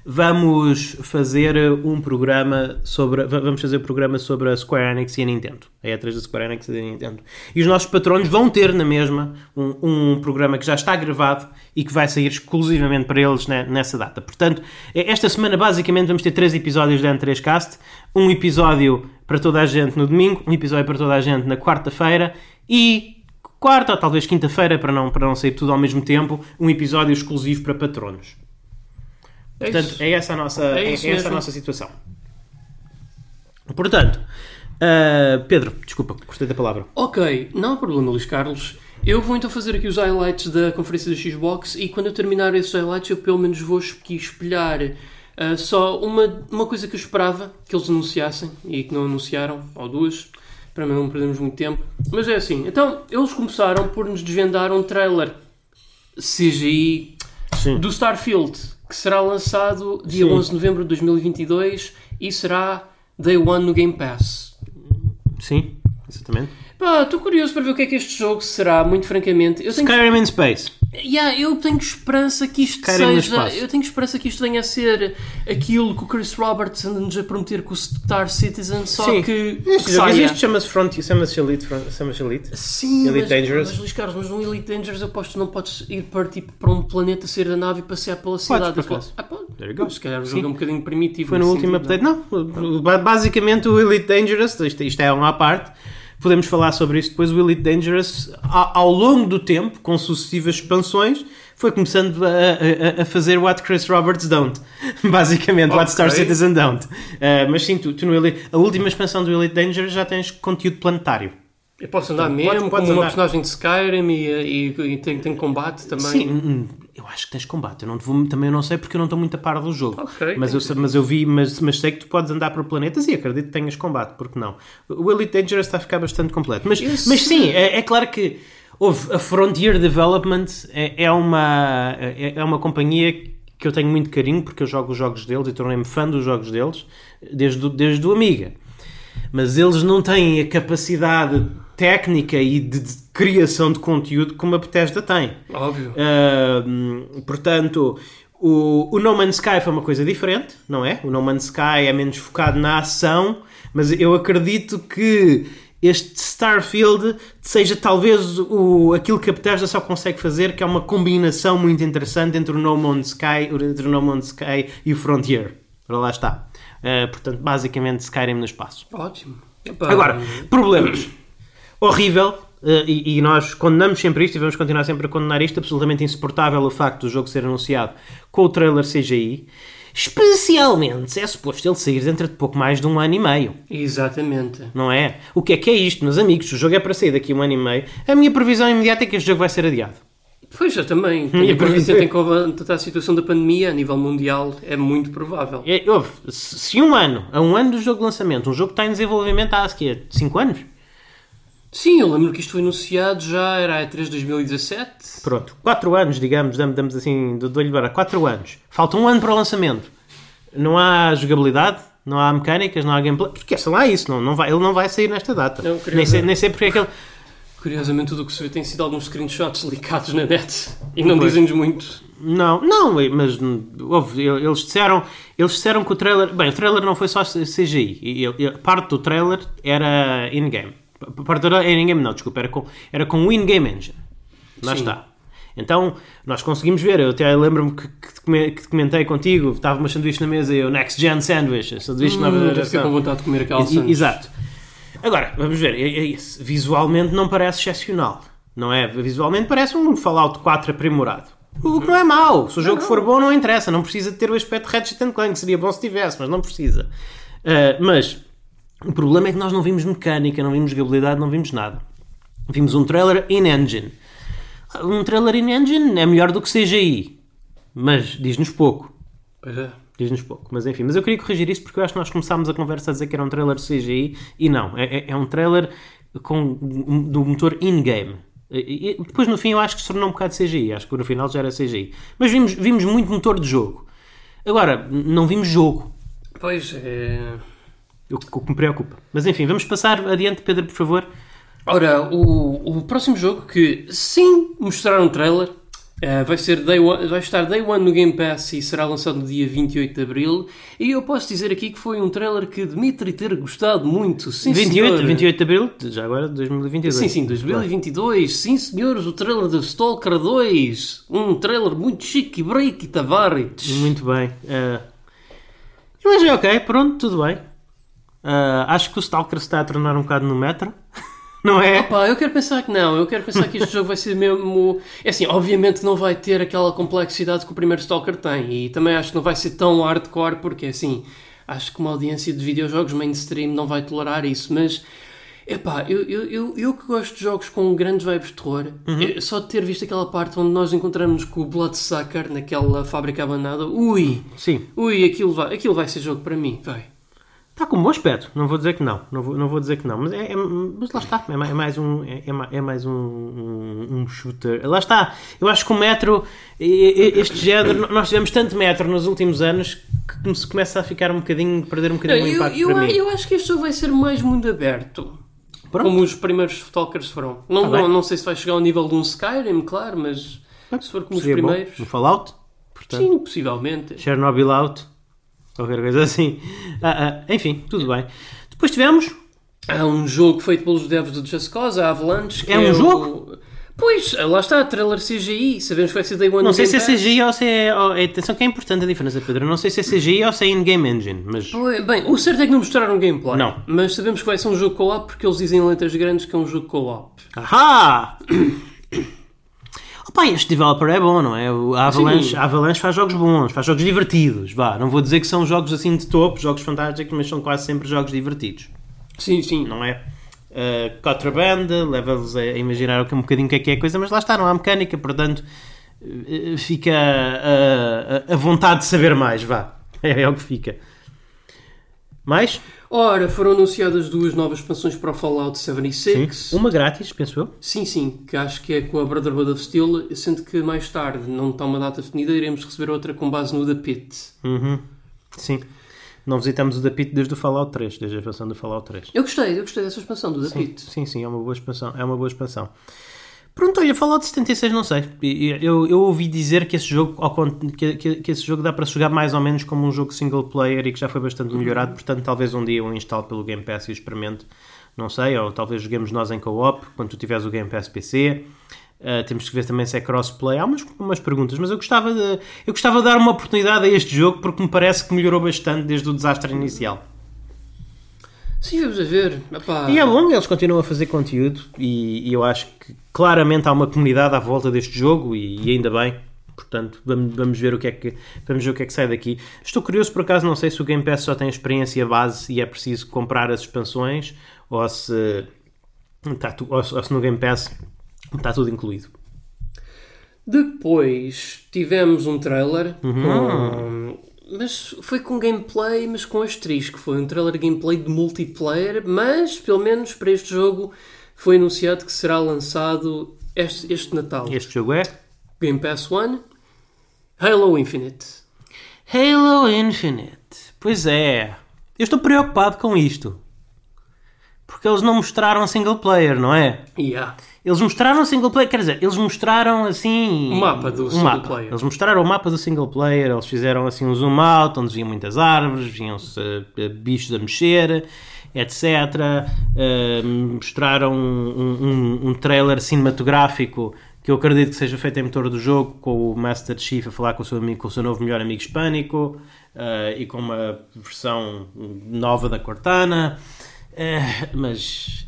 vamos fazer um programa sobre va- vamos fazer um programa sobre a Square Enix e a Nintendo. A E3 da Square Enix e da Nintendo. E os nossos patronos vão ter na mesma um, um programa que já está gravado e que vai sair exclusivamente para eles ne- nessa data. Portanto, eh, esta semana basicamente vamos ter três episódios da N3Cast. Um episódio para toda a gente no domingo, um episódio para toda a gente na quarta-feira e quarta ou talvez quinta-feira, para não, para não sair tudo ao mesmo tempo, um episódio exclusivo para patronos. É Portanto, isso. é essa a nossa, É é essa a nossa situação. Portanto, ah, Pedro, desculpa, gostei da palavra. Ok, não há problema, Luís Carlos. Eu vou então fazer aqui os highlights da conferência da Xbox e quando eu terminar esses highlights eu pelo menos vou aqui espelhar ah, só uma, uma coisa que eu esperava que eles anunciassem e que não anunciaram, ou duas, para não perdermos muito tempo. Mas é assim, então eles começaram por nos desvendar um trailer CGI Sim. do Starfield, que será lançado dia Sim. 11 de novembro de 2022 e será Day One no Game Pass. Sim, exatamente. Pá, estou curioso para ver o que é que este jogo será, muito francamente. Eu tenho, Skyrim in Space. Yeah, eu tenho esperança que isto Skyrim seja. Eu tenho esperança que isto venha a ser aquilo que o Chris Roberts anda-nos a prometer com o Star Citizen, só Sim. que. Este que saia. existe, chama-se Frontier, chama-se Elite. Chama-se Elite. Sim, Elite mas, Dangerous. mas Luís Carlos, mas no Elite Dangerous eu aposto que não podes ir para, tipo, para um planeta, sair da nave e passear pela cidade. acaso. Ah, pode. There you go. Se calhar o Sim. jogo é um bocadinho primitivo. Foi no último sentido, update. Não, ba- basicamente o Elite Dangerous, isto, isto é uma à parte. Podemos falar sobre isso depois. O Elite Dangerous, ao longo do tempo, com sucessivas expansões, foi começando a, a- a fazer what Chris Roberts don't. Basicamente, what Ok. Star Citizen don't. Uh, mas sim, tu, tu no Elite, a última expansão do Elite Dangerous já tens conteúdo planetário. Eu posso andar Podes- mesmo podes como uma andar. personagem de Skyrim e, e, e tem, tem combate também. Sim, hum, eu acho que tens combate. Eu não vou, também não sei porque eu não estou muito a par do jogo. Ok, mas, eu, sei- mas eu vi, mas, mas sei que tu podes andar por planetas e acredito que tenhas combate, porque não? O Elite Dangerous está a ficar bastante completo. Mas, mas sim, é, é claro que houve a Frontier Development é, é uma, é, é uma companhia que eu tenho muito carinho porque eu jogo os jogos deles e tornei-me fã dos jogos deles desde, desde o Amiga mas eles não têm a capacidade técnica e de, de criação de conteúdo como a Bethesda tem. Óbvio. Uh, portanto, o, o No Man's Sky foi uma coisa diferente, não é? O No Man's Sky é menos focado na ação, mas eu acredito que este Starfield seja talvez o, aquilo que a Bethesda só consegue fazer, que é uma combinação muito interessante entre o No Man's Sky, entre o no Man's Sky e o Frontier. Ora, lá está. Uh, portanto, basicamente Skyrim no espaço. Ótimo. Epá, Agora, problemas. Horrível. eh, e, e nós condenamos sempre isto e vamos continuar sempre a condenar isto. Absolutamente insuportável o facto do jogo ser anunciado com o trailer CGI. Especialmente se é suposto ele sair dentro de pouco mais de um ano e meio. Exatamente. Não é? O que é que é isto, meus amigos? O jogo é para sair daqui a um ano e meio. A minha previsão imediata é que este jogo vai ser adiado. Pois, eu também. Tenho previsão- tendo em conta a situação da pandemia a nível mundial, é muito provável. É, houve, se um ano, a um ano do jogo de lançamento, um jogo que está em desenvolvimento há, que 5 anos? Sim, eu lembro que isto foi anunciado já, era a E3 2017. Pronto, 4 anos, digamos, damos, damos assim, do olho para 4 anos. Falta um ano para o lançamento. Não há jogabilidade, não há mecânicas, não há gameplay. Porque sei lá isso, não, não vai, ele não vai sair nesta data. Não, nem, sei, nem sei porque é que ele. Curiosamente, tudo o que se vê tem sido alguns screenshots licados na net e não dizem-nos muito. Não, não, mas houve, eles disseram, eles disseram que o trailer. Bem, o trailer não foi só CGI. Parte do trailer era in-game. Portal era in-game, não, desculpa, era com, era com o in-game engine. Lá Sim. está. Então, nós conseguimos ver, eu até lembro-me que, que, que te comentei contigo, estava uma sanduíche na mesa e eu, Next Gen Sandwich, sanduíche nova Hum, fiquei geração. com vontade de comer aquela E- sandes. Exato. Agora, vamos ver, é- é visualmente não parece excepcional, não é? Visualmente parece um Fallout 4 aprimorado. O que não é mau. Se o jogo for bom, não interessa. Não precisa ter o aspecto Ratchet and Clank. Seria bom se tivesse, mas não precisa. Ah, mas o problema é que nós não vimos mecânica, não vimos jogabilidade, não vimos nada. Vimos um trailer in-engine. Um trailer in-engine é melhor do que CGI. Mas diz-nos pouco. Pois é. Diz-nos pouco, mas enfim. Mas eu queria corrigir isso porque eu acho que nós começámos a conversa a dizer que era um trailer CGI e não. É, é- é um trailer com, do motor in-game. E- Depois no fim eu acho que se tornou um bocado CGI. Acho que no final já era CGI. Mas vimos, vimos muito motor de jogo. Agora, não vimos jogo. Pois é. O que me preocupa. Mas enfim, vamos passar adiante, Pedro, por favor. Ora, o, o próximo jogo que sim mostraram um trailer eh, vai, ser day one, vai estar Day One no Game Pass e será lançado no dia 28 de Abril. E eu posso dizer aqui que foi um trailer que Dimitri ter gostado muito. Sim, 28, senhor. 28 de Abril, já agora de 2022. Sim, sim, 2022. Sim, senhores, o trailer de Stalker 2. Um trailer muito chique break e Tavares. Muito bem. Uh, mas é ok, pronto, tudo bem. Uh, acho que o Stalker se está a tornar um bocado no metro. Não é? Pá, eu quero pensar que não. Eu quero pensar que este jogo vai ser mesmo. É assim, obviamente não vai ter aquela complexidade que o primeiro Stalker tem. E também acho que não vai ser tão hardcore, porque assim, acho que uma audiência de videojogos mainstream não vai tolerar isso. Mas, epá, eu, eu, eu, eu que gosto de jogos com grandes vibes de terror, eh, só de ter visto aquela parte onde nós encontramos com o Bloodsucker naquela fábrica abandonada, ui, Sim. ui, aquilo vai, aquilo vai ser jogo para mim, vai. Está com um bom aspecto. Não vou dizer que não. Não vou, não vou dizer que não. Mas, é, é- mas lá está. É mais, é mais um, é, é é mais um, um, um shooter. Lá está. Eu acho que o Metro, este género, nós tivemos tanto Metro nos últimos anos que se começa a ficar um bocadinho, perder um bocadinho o Eu, impacto eu, para mim. eu acho que este jogo vai ser mais mundo aberto. Pronto. Como os primeiros Stalkers foram. Não, Tá não, não sei se vai chegar ao nível de um Skyrim, claro, mas se for como os Seria bom. primeiros. No Fallout. Portanto, Sim, possivelmente. Chernobyl out. Qualquer coisa assim. Ah, ah, enfim, tudo bem. Depois tivemos Há um jogo feito pelos devs do Just Cause, a Avalanche. que É um o- jogo? Pois, lá está, trailer CGI. Sabemos que vai ser Day One Não sei se é. CGI ou se é. ou- Atenção que é importante a diferença, Pedro. Não sei se é CGI ou se é in-game engine, mas. Bem, o certo é que não mostraram gameplay. Não. Mas sabemos que vai ser um jogo co-op porque eles dizem em letras grandes que é um jogo co-op. Ahá! Opa, este developer é bom, não é? A Avalanche, a Avalanche faz jogos bons, faz jogos divertidos. Vá, não vou dizer que são jogos assim de topo, jogos fantásticos, mas são quase sempre jogos divertidos, Sim, sim. não é? Uh, Contraband, leva-los a imaginar um bocadinho o que é que é a coisa, mas lá está, não há mecânica, portanto uh, fica uh, a, a vontade de saber mais, vá. É, é o que fica. Mais? Ora, foram anunciadas duas novas expansões para o Fallout 76. Uma grátis, penso eu. Sim, sim, que acho que é com a Brotherhood of Steel, sendo que mais tarde, não está uma data definida, iremos receber outra com base no The Pit. Uhum. Sim. Não visitamos o da Pit desde o Fallout 3, desde a expansão do Fallout 3. Eu gostei, eu gostei dessa expansão do The Pit. Sim, sim, é uma boa expansão. É uma boa expansão. Pronto, olha, Fallout 76 não sei. Eu, eu ouvi dizer que esse jogo que, que- que esse jogo dá para jogar mais ou menos como um jogo single player e que já foi bastante melhorado, portanto talvez um dia eu instale pelo Game Pass e experimente. Não sei, ou talvez joguemos nós em co-op quando tu tiveres o Game Pass PC. Uh, temos que ver também se é crossplay. Há umas, umas perguntas, mas eu gostava, de, eu gostava de dar uma oportunidade a este jogo porque me parece que melhorou bastante desde o desastre inicial. Sim, vamos a ver. Epá, E é bom, eles continuam a fazer conteúdo e, e eu acho que claramente há uma comunidade à volta deste jogo e, e ainda bem. Portanto, vamos, vamos, ver o que é que, vamos ver o que é que sai daqui. Estou curioso, por acaso, não sei se o Game Pass só tem experiência base e é preciso comprar as expansões ou se, está tu, ou, se- ou se no Game Pass está tudo incluído. Depois tivemos um trailer Uhum. com. Mas foi com gameplay, mas com asterisco. Foi um trailer de gameplay de multiplayer, mas pelo menos para este jogo foi anunciado que será lançado este, este Natal. Este jogo é Game Pass One, Halo Infinite. Halo Infinite. Pois é. Eu estou preocupado com isto. Porque eles não mostraram single player, não é? Yeah. Eles mostraram single player, quer dizer, eles mostraram assim. O mapa do um single mapa. player. Eles mostraram o mapa do single player, eles fizeram assim um zoom out, onde viam muitas árvores, viam-se eh, bichos a mexer, etc. Uh, mostraram um, um, um trailer cinematográfico que eu acredito que seja feito em motor do jogo, com o Master Chief a falar com o seu, amigo, com o seu novo melhor amigo hispânico uh, e com uma versão nova da Cortana. Uh, mas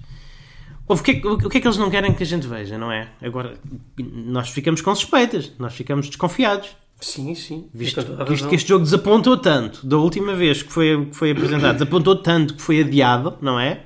o que, é, o que é que eles não querem que a gente veja, não é? Agora, nós ficamos com suspeitas, nós ficamos desconfiados. Sim, sim. Visto, visto que este jogo desapontou tanto, da última vez que foi, que foi apresentado, desapontou tanto que foi adiado, não é?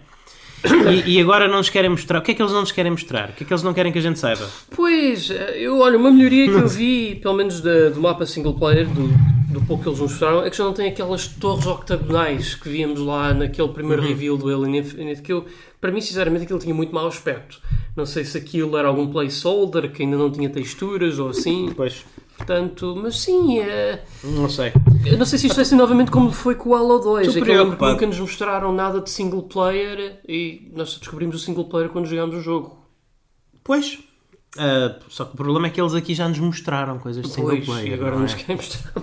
E, e, agora não nos querem mostrar. O que é que eles não nos querem mostrar? O que é que eles não querem que a gente saiba? Pois, eu olha, uma melhoria que eu vi, pelo menos da, do mapa single player, do, do pouco que eles mostraram, é que já não tem aquelas torres octagonais que víamos lá naquele primeiro uhum. reveal do Alien Infinite, que eu, para mim, sinceramente, aquilo tinha muito mau aspecto. Não sei se aquilo era algum placeholder que ainda não tinha texturas ou assim. Pois. Portanto, mas sim, é... Não sei. Eu não sei se isto vai ser novamente como foi com o Halo 2. Estou é que eu lembro que nunca nos mostraram nada de single player e nós descobrimos o single player quando jogámos o jogo. Pois. Uh, só que o problema é que eles aqui já nos mostraram coisas de single player. Agora não nos é? querem mostrar.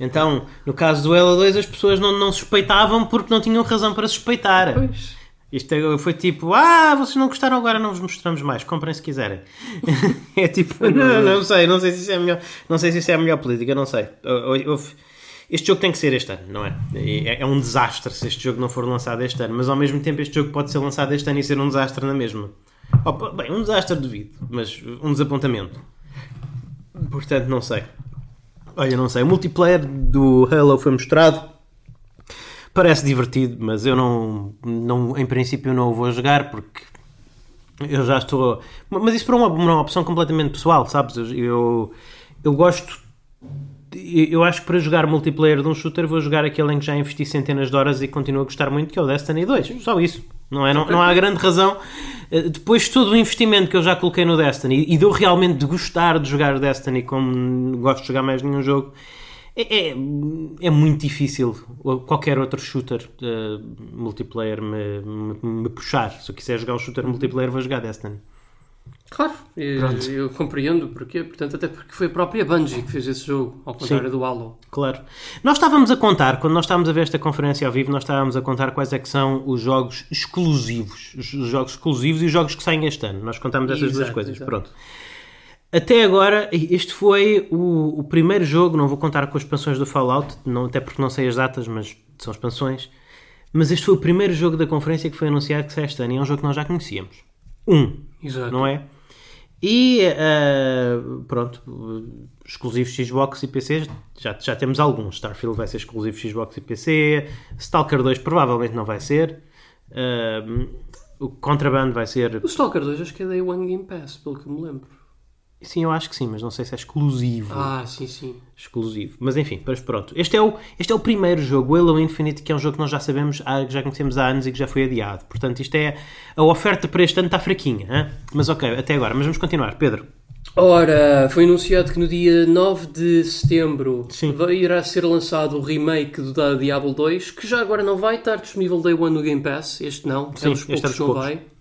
Então, no caso do Halo 2, as pessoas não, não suspeitavam porque não tinham razão para suspeitar. Pois. Isto é, foi tipo, ah, vocês não gostaram, agora não vos mostramos mais, comprem se quiserem. é tipo, não, não sei, não sei se isso é a melhor, não sei se isso é a melhor política, não sei. Este jogo tem que ser este ano, não é? é? É um desastre se este jogo não for lançado este ano, mas ao mesmo tempo este jogo pode ser lançado este ano e ser um desastre na mesma. Bem, um desastre devido, mas um desapontamento. Portanto, não sei. Olha, não sei. O multiplayer do Halo foi mostrado Parece divertido, mas eu não, não em princípio não o vou jogar porque eu já estou. Mas isso para uma, uma opção completamente pessoal, sabes? Eu, eu gosto. Eu acho que para jogar multiplayer de um shooter vou jogar aquele em que já investi centenas de horas e continuo a gostar muito, que é o Destiny 2. Só isso. Não, é? não, não há grande razão. Eh, depois de todo o investimento que eu já coloquei no Destiny e deu realmente de gostar de jogar Destiny como gosto de jogar mais nenhum jogo, é, é, é, muito difícil qualquer outro shooter uh, multiplayer me, me, me, puxar. Se eu quiser jogar um shooter multiplayer, vou jogar Destiny. Claro, eu, eu compreendo porquê. Portanto, até porque foi a própria Bungie que fez esse jogo, ao contrário Sim, do Halo. Claro. Nós estávamos a contar, quando nós estávamos a ver esta conferência ao vivo, nós estávamos a contar quais é que são os jogos exclusivos. Os jogos exclusivos e os jogos que saem este ano. Nós contamos essas exato, duas coisas. Exato. Pronto. Até agora, este foi o, o, primeiro jogo, não vou contar com as expansões do Fallout, não, até porque não sei as datas, mas são expansões. Mas este foi o primeiro jogo da conferência que foi anunciado que sai este ano e é um jogo que nós já conhecíamos. Um, Exato. não é? E uh, pronto, exclusivos Xbox e PC, já, já temos alguns. Starfield vai ser exclusivo Xbox e PC, Stalker 2 provavelmente não vai ser. Uh, o Contraband vai ser. O Stalker 2 acho que é Day One Game Pass, pelo que me lembro. Sim, eu acho que sim, mas não sei se é exclusivo. Ah, sim, sim. Exclusivo. Mas enfim, mas pronto. Este é o, este é o primeiro jogo, o Halo Infinite, que é um jogo que nós já sabemos, que já conhecemos há anos e que já foi adiado. Portanto, isto é. A oferta para este ano está fraquinha. Hein? Mas ok, até agora. Mas vamos continuar. Pedro. Ora, foi anunciado que no dia 9 de setembro Sim. irá ser lançado o remake do Diablo 2, que já agora não vai estar disponível Day One no Game Pass. Este não, Sim, é dos poucos este é dos não poucos.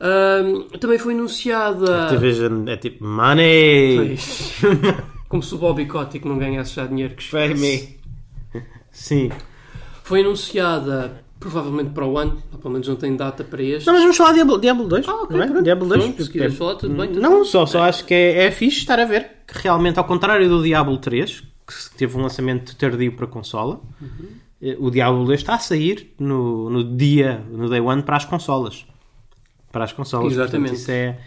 Vai também foi anunciada. Activision é tipo money! Como se o Bobby Kotick não ganhasse já dinheiro que Pay me. Sim. Foi anunciada provavelmente para o ano, pelo menos não tem data para este. Não, mas vamos falar de Diablo, Diablo 2. Ah, ok. Não é? Diablo 2. Pronto, se quiseres falar, tudo bem. Tudo não, bem. só, só acho que é, é fixe estar a ver que realmente, ao contrário do Diablo 3, que teve um lançamento tardio para a consola, uhum. o Diablo 2 está a sair no, no dia, no day one, para as consolas para as consolas. Exatamente. Portanto, isso, é,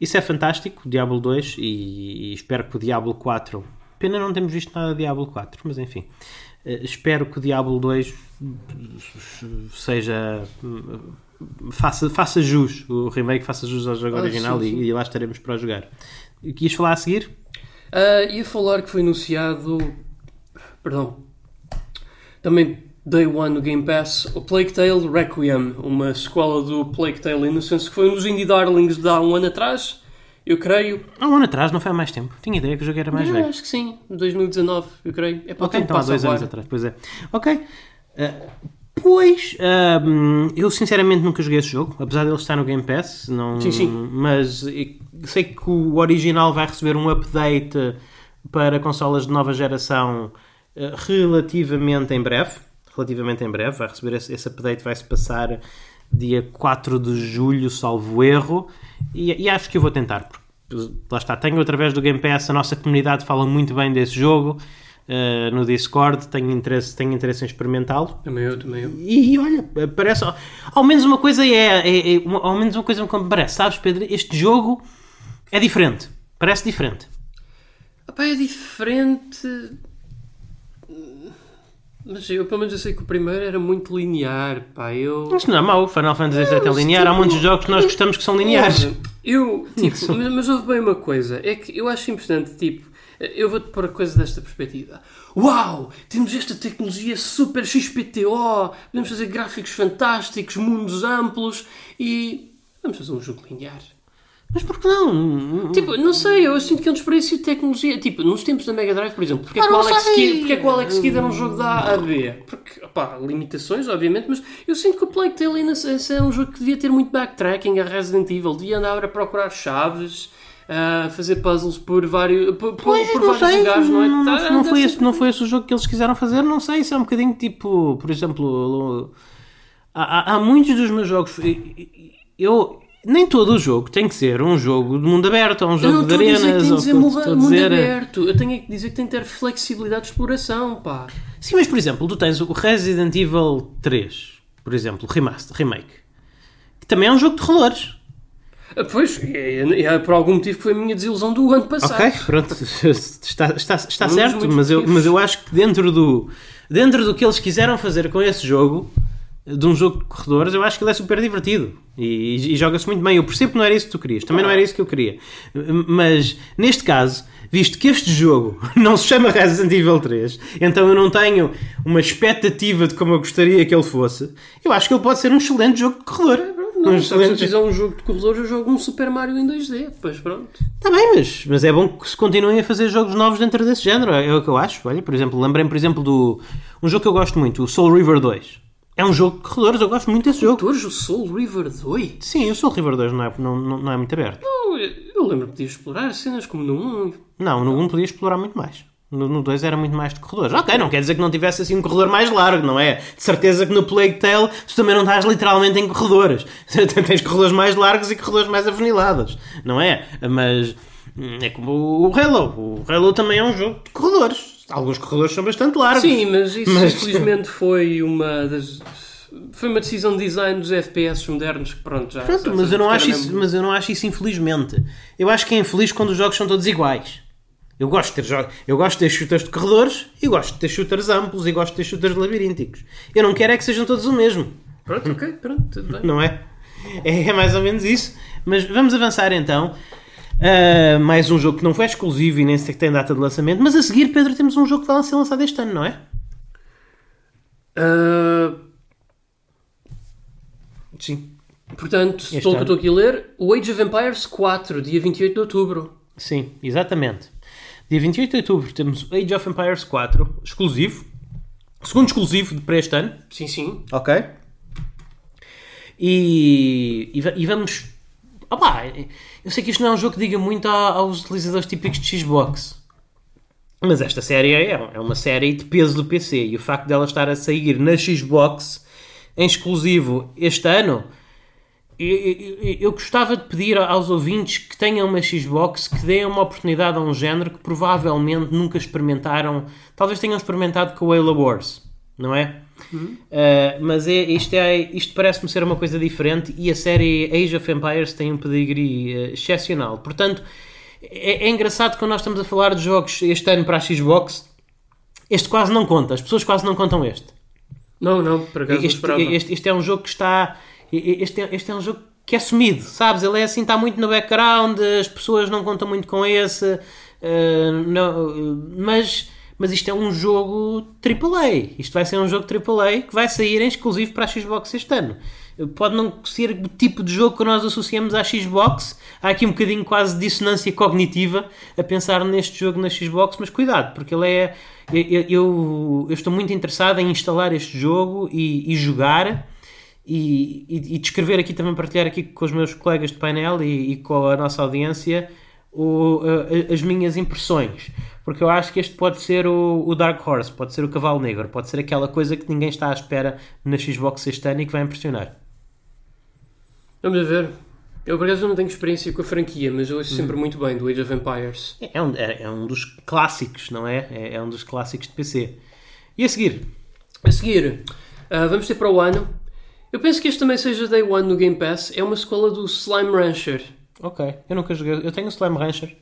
isso é fantástico, Diablo 2, e, e, espero que o Diablo 4. Pena não temos visto nada de Diablo 4, mas enfim. Uh, espero que o Diablo 2 seja. Faça, faça jus, o remake faça jus ao jogo ah, original sim, sim. E, e, lá estaremos para jogar. Quis falar a seguir? Uh, ia falar que foi anunciado. Perdão. Também Day One no Game Pass, o Plague Tale Requiem, uma sequela do Plague Tale Innocence, que foi um dos Indie Darlings de há um ano atrás, eu creio. Há um ano atrás, não foi há mais tempo. Tinha ideia que o jogo era mais não, velho. Acho que sim, 2019, eu creio. É para ok, então há dois anos atrás, pois é. Ok. Uh, pois, uh, eu sinceramente nunca joguei esse jogo, apesar de ele estar no Game Pass, não, sim, sim. mas sei que o original vai receber um update para consolas de nova geração uh, relativamente em breve relativamente em breve, vai receber esse, esse update, vai-se passar dia 4 de julho, salvo erro, e, e acho que eu vou tentar, porque lá está, tenho através do Game Pass, a nossa comunidade fala muito bem desse jogo, uh, no Discord, tenho interesse, tenho interesse em experimentá-lo. Também eu, também eu. E, olha, parece. Ao menos uma coisa é, é, é, Ao menos uma coisa me parece, sabes, Pedro? Este jogo é diferente. Parece diferente. Epá, é diferente. Mas eu, pelo menos, eu sei que o primeiro era muito linear, pá, eu... Isso não é mau, Final Fantasy VII é linear, tipo, há muitos jogos que nós gostamos que são lineares. Eu, tipo, mas, mas houve bem uma coisa, é que eu acho importante, tipo, eu vou-te pôr a coisa desta perspectiva. Uau! Temos esta tecnologia super XPTO, podemos fazer gráficos fantásticos, mundos amplos e vamos fazer um jogo linear. Mas por que não? Tipo, não sei, eu sinto que é um desperdício de tecnologia. Tipo, nos tempos da Mega Drive, por exemplo, porque é que o Alex, Kidd, porque é que o Alex Kidd era um jogo da A a B? Porque, opá, limitações, obviamente, mas eu sinto que o Plague Tale é um jogo que devia ter muito backtracking a Resident Evil, devia andar a procurar chaves a fazer puzzles por vários, por, pois, por vários sei, lugares, não é? Não, não, não foi esse, não foi esse o jogo que eles quiseram fazer, não sei, isso é um bocadinho tipo, por exemplo, há, há muitos dos meus jogos, eu, nem todo o jogo tem que ser um jogo de mundo aberto, ou um jogo de arenas. Eu não dizer mundo, mundo aberto, eu tenho que dizer que tem que ter flexibilidade de exploração, pá. Sim, mas por exemplo, tu tens o Resident Evil 3, por exemplo, remaster, remake, que também é um jogo de terrores. Ah, pois, é, é, é, por algum motivo que foi a minha desilusão do ano passado. Ok, pronto, está, está, está certo, mas eu, mas eu acho que dentro do, dentro do que eles quiseram fazer com esse jogo, de um jogo de corredores, eu acho que ele é super divertido e, e, e joga-se muito bem. Eu percebo que não era isso que tu querias, também não era isso que eu queria, mas neste caso, visto que este jogo não se chama Resident Evil 3, então eu não tenho uma expectativa de como eu gostaria que ele fosse, eu acho que ele pode ser um excelente jogo de corredor. Não, se fizer um jogo de corredores, eu jogo um Super Mario em 2D. Pois pronto. Está bem, mas, mas é bom que se continuem a fazer jogos novos dentro desse género. É, é o que eu acho. Olha, por exemplo, lembrei-me, por exemplo, do um jogo que eu gosto muito, o Soul River 2. É um jogo de corredores, eu gosto muito desse jogo. Corredores, o Soul River 2? Sim, o Soul River 2 não é, não, não, não é muito aberto. Não, eu lembro que podia explorar cenas como no 1. Não, no 1 podia explorar muito mais. No 2 era muito mais de corredores. Ok, não quer dizer que não tivesse assim um corredor mais largo, não é? De certeza que no Plague Tale tu também não estás literalmente em corredores. Tens corredores mais largos e corredores mais avenilados, não é? Mas hum, é como o Halo. O Halo também é um jogo de corredores. Alguns corredores são bastante largos. Sim, mas isso mas... infelizmente foi uma das foi uma decisão de design dos FPS modernos que pronto já. Pronto, mas, eu não acho isso, mas eu não acho isso infelizmente. Eu acho que é infeliz quando os jogos são todos iguais. Eu gosto de ter jogos, eu gosto de ter shooters de corredores e gosto de ter shooters amplos e gosto de ter shooters labirínticos. Eu não quero é que sejam todos o mesmo. Pronto, ok, pronto, tudo bem. Não é? É mais ou menos isso. Mas vamos avançar então. Uh, mais um jogo que não foi exclusivo e nem sequer tem data de lançamento. Mas a seguir, Pedro, temos um jogo que vai ser lançado este ano, não é? Uh... Sim. Portanto, este estou que estou aqui a ler, o Age of Empires 4, dia 28 de outubro. Sim, exatamente. Dia 28 de outubro temos Age of Empires 4, exclusivo. Segundo exclusivo para este ano. Sim, sim. Ok. E, e, e vamos. Opa, eu sei que isto não é um jogo que diga muito aos utilizadores típicos de Xbox. Mas esta série é, é uma série de peso do PC. E o facto dela estar a sair na Xbox em exclusivo este ano eu, gostava de pedir aos ouvintes que tenham uma Xbox que deem uma oportunidade a um género que provavelmente nunca experimentaram, talvez tenham experimentado com o Halo Wars, não é? Uhum. Uh, mas é, isto, é, isto parece-me ser uma coisa diferente e a série Age of Empires tem um pedigree uh, excepcional. Portanto, é, é engraçado que quando nós estamos a falar de jogos este ano para a Xbox, este quase não conta, as pessoas quase não contam este. Não, não, por acaso este, este, este é um jogo que está este é, este é um jogo que é sumido, sabes? Ele é assim, está muito no background, as pessoas não contam muito com esse, uh, não, mas, mas isto é um jogo AAA. Isto vai ser um jogo AAA que vai sair em exclusivo para a Xbox este ano. Pode não ser o tipo de jogo que nós associamos à Xbox. Há aqui um bocadinho quase de dissonância cognitiva a pensar neste jogo na Xbox, mas cuidado, porque ele é. Eu, eu, eu estou muito interessado em instalar este jogo e, e jogar e, e, e, descrever aqui também, partilhar aqui com os meus colegas de painel e, e com a nossa audiência o, as minhas impressões. Porque eu acho que este pode ser o, o Dark Horse, pode ser o Cavalo Negro, pode ser aquela coisa que ninguém está à espera na Xbox este ano e que vai impressionar. Vamos ver. Eu, por acaso, não tenho experiência com a franquia, mas eu ouço sempre muito bem do Age of Empires. É um, é, é um dos clássicos, não é? é? é um dos clássicos de PC. E a seguir? A seguir, uh, vamos ter para o ano. Eu penso que este também seja Day One no Game Pass. É uma escola do Slime Rancher. Ok, eu nunca joguei. Eu tenho o Slime Rancher.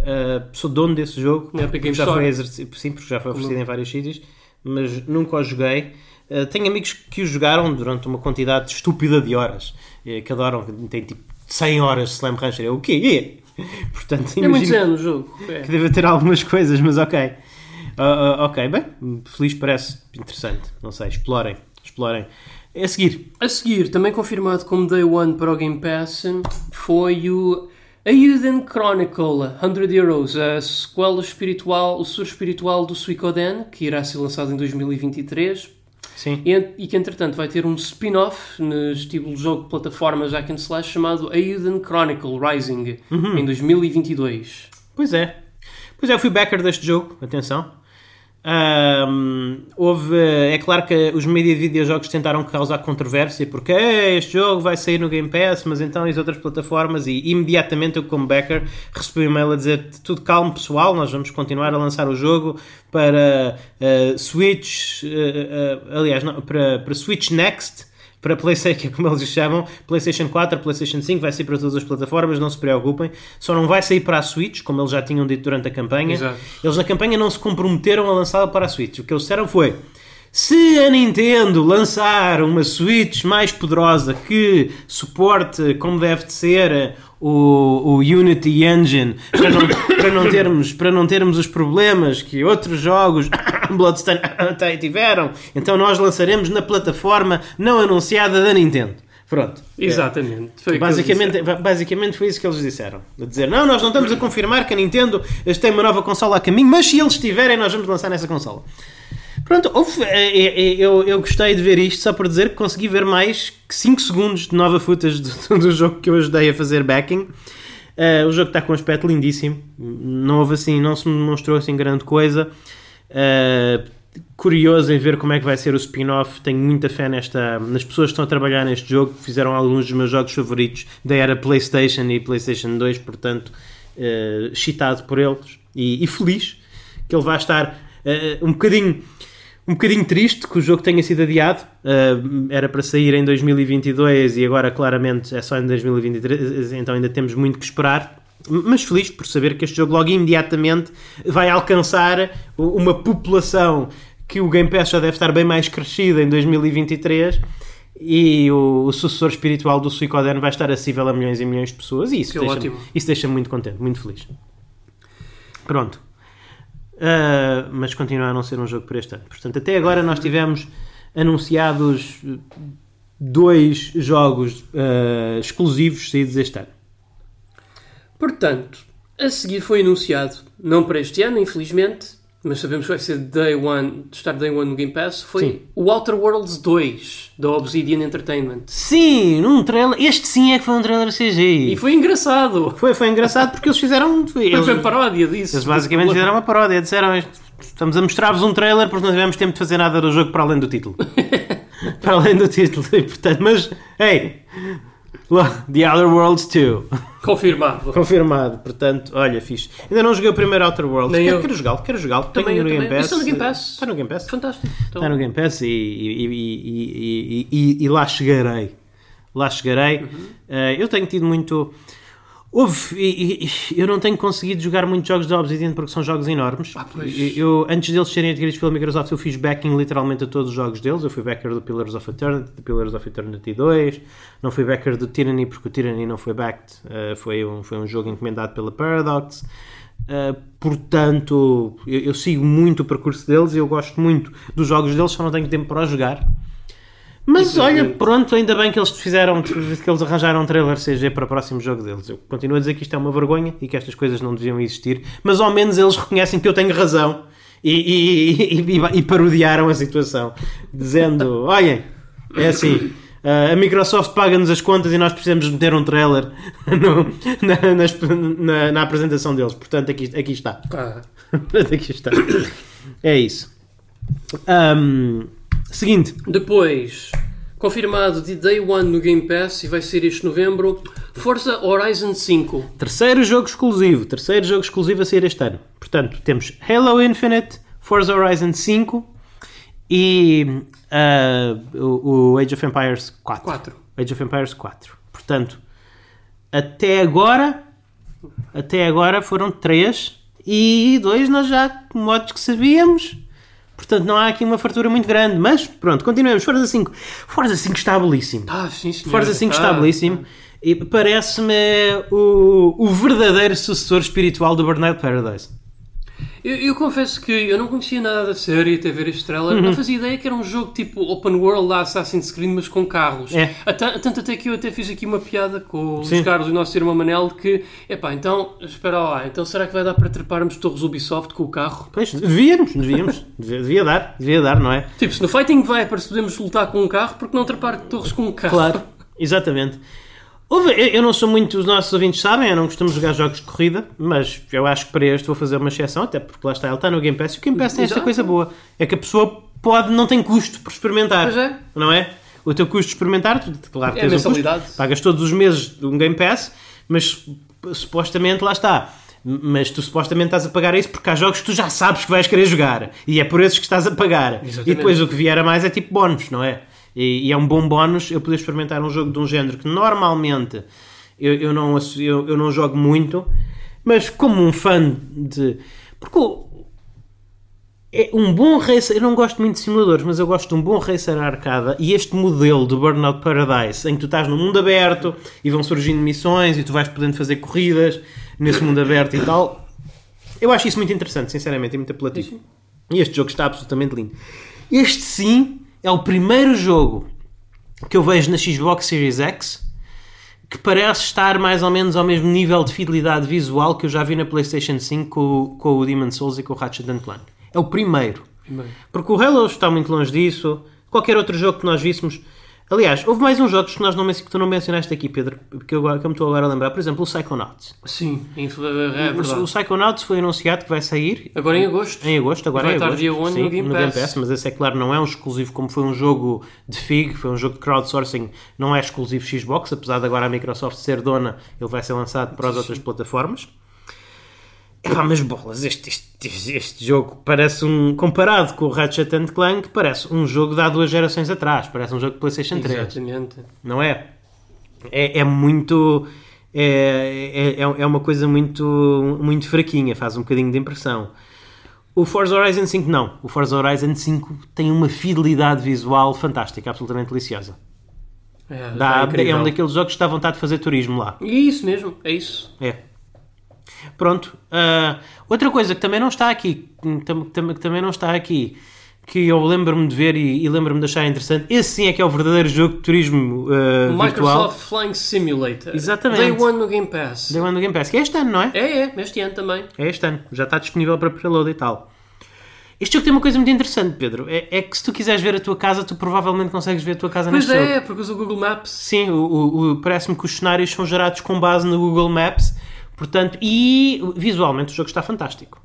Uh, sou dono desse jogo. É, Game já foi exercido, sim, porque já foi oferecido em vários sítios, mas nunca o joguei. Uh, tenho amigos que o jogaram durante uma quantidade estúpida de horas, eh, que adoram, tem tipo 100 horas de Slime Rancher. Eu, o quê? É. Portanto, É muito anos o jogo. É. que deve ter algumas coisas, mas ok. Uh, uh, ok, bem, feliz parece interessante. Não sei, explorem, explorem. A seguir, A seguir, também confirmado como Day One para o Game Pass, foi o Ayuden Chronicle 100 Heroes, a sequela espiritual, o sur espiritual do Suikoden, que irá ser lançado em 2023. sim. E, e que entretanto vai ter um spin-off no estilo de jogo de plataforma Jack and Slash chamado Ayuden Chronicle Rising em 2022. Pois é. Pois é, eu fui backer deste jogo, atenção. Ahm, houve, é claro que os mídias de videojogos tentaram causar controvérsia porque "Eh, este jogo vai sair no Game Pass, mas então as outras plataformas? E imediatamente eu como backer recebi um e-mail a dizer tudo calmo pessoal, nós vamos continuar a lançar o jogo para eh, Switch, eh, eh, aliás, não, para, para Switch Next para PlayStation, como eles chamam, PlayStation 4, PlayStation 5, vai sair para todas as plataformas, não se preocupem. Só não vai sair para a Switch, como eles já tinham dito durante a campanha. Exato. Eles na campanha não se comprometeram a lançá-la para a Switch. O que eles disseram foi: se a Nintendo lançar uma Switch mais poderosa que suporte, como deve de ser, o, o Unity Engine para não, para, não termos, para não termos os problemas que outros jogos Bloodstained tiveram, então nós lançaremos na plataforma não anunciada da Nintendo. Pronto. Exatamente. Foi Basicamente, basicamente foi isso que eles disseram. A dizer, não, nós não estamos a confirmar que a Nintendo tem uma nova consola a caminho, mas se eles tiverem, nós vamos lançar nessa consola. Pronto, houve- é- é- eu, eu gostei de ver isto só por dizer que consegui ver mais que 5 segundos de nova footage do, do jogo que eu ajudei a fazer backing. Eh, o jogo está com um aspecto lindíssimo. Não houve assim, não se me mostrou assim grande coisa. Eh, curioso em ver como é que vai ser o spin-off. Tenho muita fé nesta, nas pessoas que estão a trabalhar neste jogo, que fizeram alguns dos meus jogos favoritos da era PlayStation e PlayStation 2, portanto, eh, excitado por eles e, e feliz que ele vai estar eh, um bocadinho. Um bocadinho triste que o jogo tenha sido adiado. Uh, era para sair em 2022 e agora claramente é só em 2023, então ainda temos muito que esperar. Mas feliz por saber que este jogo logo imediatamente vai alcançar uma população que o Game Pass já deve estar bem mais crescida em 2023 e o, o sucessor espiritual do Suicoden vai estar acessível a milhões e milhões de pessoas e isso deixa, ótimo. isso deixa-me muito contente, muito feliz. Pronto. Uh, mas continua a não ser um jogo para este ano. Portanto, até agora nós tivemos anunciados dois jogos uh, exclusivos saídos este ano. Portanto, a seguir foi anunciado, não para este ano, infelizmente, mas sabemos que vai ser Day One, estar Day One no Game Pass, foi Sim. o Outer Worlds 2 da Obsidian Entertainment. Sim, num trailer. Este sim é que foi um trailer CGI. E foi engraçado. Foi, foi engraçado porque eles fizeram. Foi Eles, uma paródia disso. eles basicamente fizeram uma paródia. Disseram: Estamos a mostrar-vos um trailer porque não tivemos tempo de fazer nada do jogo para além do título. para além do título. E, portanto, mas, hey, look, The Outer Worlds 2. Confirmado. Confirmado, portanto, olha, fixe. Ainda não joguei o primeiro Outer Worlds. Nem Quero, eu. quero jogá-lo, quero jogá-lo. Também no Game. Pass. Está no Game Pass. Está no Game Pass. Fantástico. Está no Game Pass e, e- e- e- lá chegarei. Lá chegarei. Uhum. Eh, eu tenho tido muito. Houve. e- e- eu não tenho conseguido jogar muitos jogos da Obsidian porque são jogos enormes. Ah, pois. Eu, eu- antes deles serem adquiridos pela Microsoft, eu fiz backing literalmente a todos os jogos deles. Eu fui backer do Pillars of Eternity, do Pillars of Eternity 2. Não fui backer do Tyranny porque o Tyranny não foi backed. eh, foi, um, foi um jogo encomendado pela Paradox. Uh, portanto, eu, eu sigo muito o percurso deles e eu gosto muito dos jogos deles, só não tenho tempo para jogar. Mas olha, pronto, ainda bem que eles fizeram, que eles arranjaram um trailer CG para o próximo jogo deles. Eu continuo a dizer que isto é uma vergonha e que estas coisas não deviam existir, mas ao menos eles reconhecem que eu tenho razão e, e- e- e- parodiaram a situação, dizendo: olhem, é assim, Uh, a Microsoft paga-nos as contas e nós precisamos meter um trailer no- na, nas- na- na apresentação deles. Portanto, aqui, aqui está. Ah, aqui está. É isso. Ahm, seguinte. Depois, confirmado de Day One no Game Pass e vai ser este novembro, Forza Horizon 5. Terceiro jogo exclusivo. Terceiro jogo exclusivo a sair este ano. Portanto, temos Halo Infinite, Forza Horizon 5 e o, o Age of Empires 4. 4. Age of Empires 4. Portanto, até agora, até agora foram 3 e dois nós já modos que sabíamos. Portanto, não há aqui uma fartura muito grande. Mas pronto, continuemos. Forza 5. Forza 5 está belíssimo. Ah, sim, senhor. Forza 5 está Ah, belíssimo. E parece-me o, o verdadeiro sucessor espiritual do Burnout Paradise. Eu, eu confesso que eu não conhecia nada da série até ver este trailer. Uhum. Não fazia ideia que era um jogo tipo open world da Assassin's Creed, mas com carros. É. Até- Tanto até que eu até fiz aqui uma piada com Sim. os Carlos e o nosso irmão Manel que, epá, então, espera lá, então será que vai dar para treparmos torres Ubisoft com o carro? Pois, devíamos, devíamos. Devia, devia dar, devia dar, não é? Tipo, se no Fighting Vipers podemos lutar com um carro, porque não trepar torres com um carro? Claro, exatamente. Houve- eu, eu não sou muito, os nossos ouvintes sabem, eu não costumo jogar jogos de corrida, mas eu acho que para este vou fazer uma exceção, até porque lá está, ele está no Game Pass e o Game Pass tem esta Exato. coisa boa, é que a pessoa pode, não tem custo por experimentar, Pois é. não é? O teu custo de experimentar, tu, claro que É tens um custo, pagas todos os meses um Game Pass, mas supostamente lá está. Mas tu supostamente estás a pagar isso porque há jogos que tu já sabes que vais querer jogar e é por esses que estás a pagar. Exatamente. E depois o que vier a mais é tipo bónus, não é? E, e é um bom bónus eu poder experimentar um jogo de um género que normalmente eu, eu, não, eu, eu não jogo muito, mas como um fã de. Porque é um bom racer. Eu não gosto muito de simuladores, mas eu gosto de um bom racer arcada. E este modelo do Burnout Paradise, em que tu estás num mundo aberto e vão surgindo missões e tu vais podendo fazer corridas nesse mundo aberto e tal, eu acho isso muito interessante, sinceramente, e muito apelativo. E este jogo está absolutamente lindo. Este sim é o primeiro jogo que eu vejo na Xbox Series X que parece estar mais ou menos ao mesmo nível de fidelidade visual que eu já vi na PlayStation 5 com, o- com o Demon's Souls e com o Ratchet Clank. É o primeiro. Primeiro. Porque o Halo está muito longe disso. Qualquer outro jogo que nós víssemos. Aliás, houve mais uns jogos que, nós não, que tu não mencionaste aqui, Pedro, que eu, que eu me estou agora a lembrar. Por exemplo, o Psychonauts. Sim, inf- é o verdade. Psychonauts foi anunciado que vai sair Agora em agosto. em agosto, agora Vai em estar agosto. dia one sim, no Game Pass. Pass. Mas esse é claro, não é um exclusivo como foi um jogo de FIG, foi um jogo de crowdsourcing, não é exclusivo Xbox, apesar de agora a Microsoft ser dona, ele vai ser lançado para as outras plataformas. Epá, mas bolas, este, este, este- jogo parece um. Comparado com o Ratchet and Clank, parece um jogo de há duas gerações atrás, parece um jogo de PlayStation 3 Exatamente. não é? É, é muito. É, é, é uma coisa muito, muito fraquinha, faz um bocadinho de impressão. O Forza Horizon 5 não. O Forza Horizon 5 tem uma fidelidade visual fantástica, absolutamente deliciosa. É, Dá, é é um daqueles jogos que dá vontade de fazer turismo lá. E é isso mesmo, é isso. É. Pronto. ah, outra coisa que também não está aqui, que tam- tam- que também não está aqui, que eu lembro-me de ver e, e lembro-me de achar interessante, esse sim é que é o verdadeiro jogo de turismo ah, virtual. Microsoft Flying Simulator. Exatamente. Day One no Game Pass. Day One do Game Pass, que é este ano, não é? É, é, este ano também. É este ano. Já está disponível para preload e tal. Este jogo tem uma coisa muito interessante, Pedro. É, é que se tu quiseres ver a tua casa, tu provavelmente consegues ver a tua casa Pois neste jogo. é, porque usa o Google Maps. Sim, parece-me que os cenários são gerados com base no Google Maps. Portanto, e visualmente o jogo está fantástico.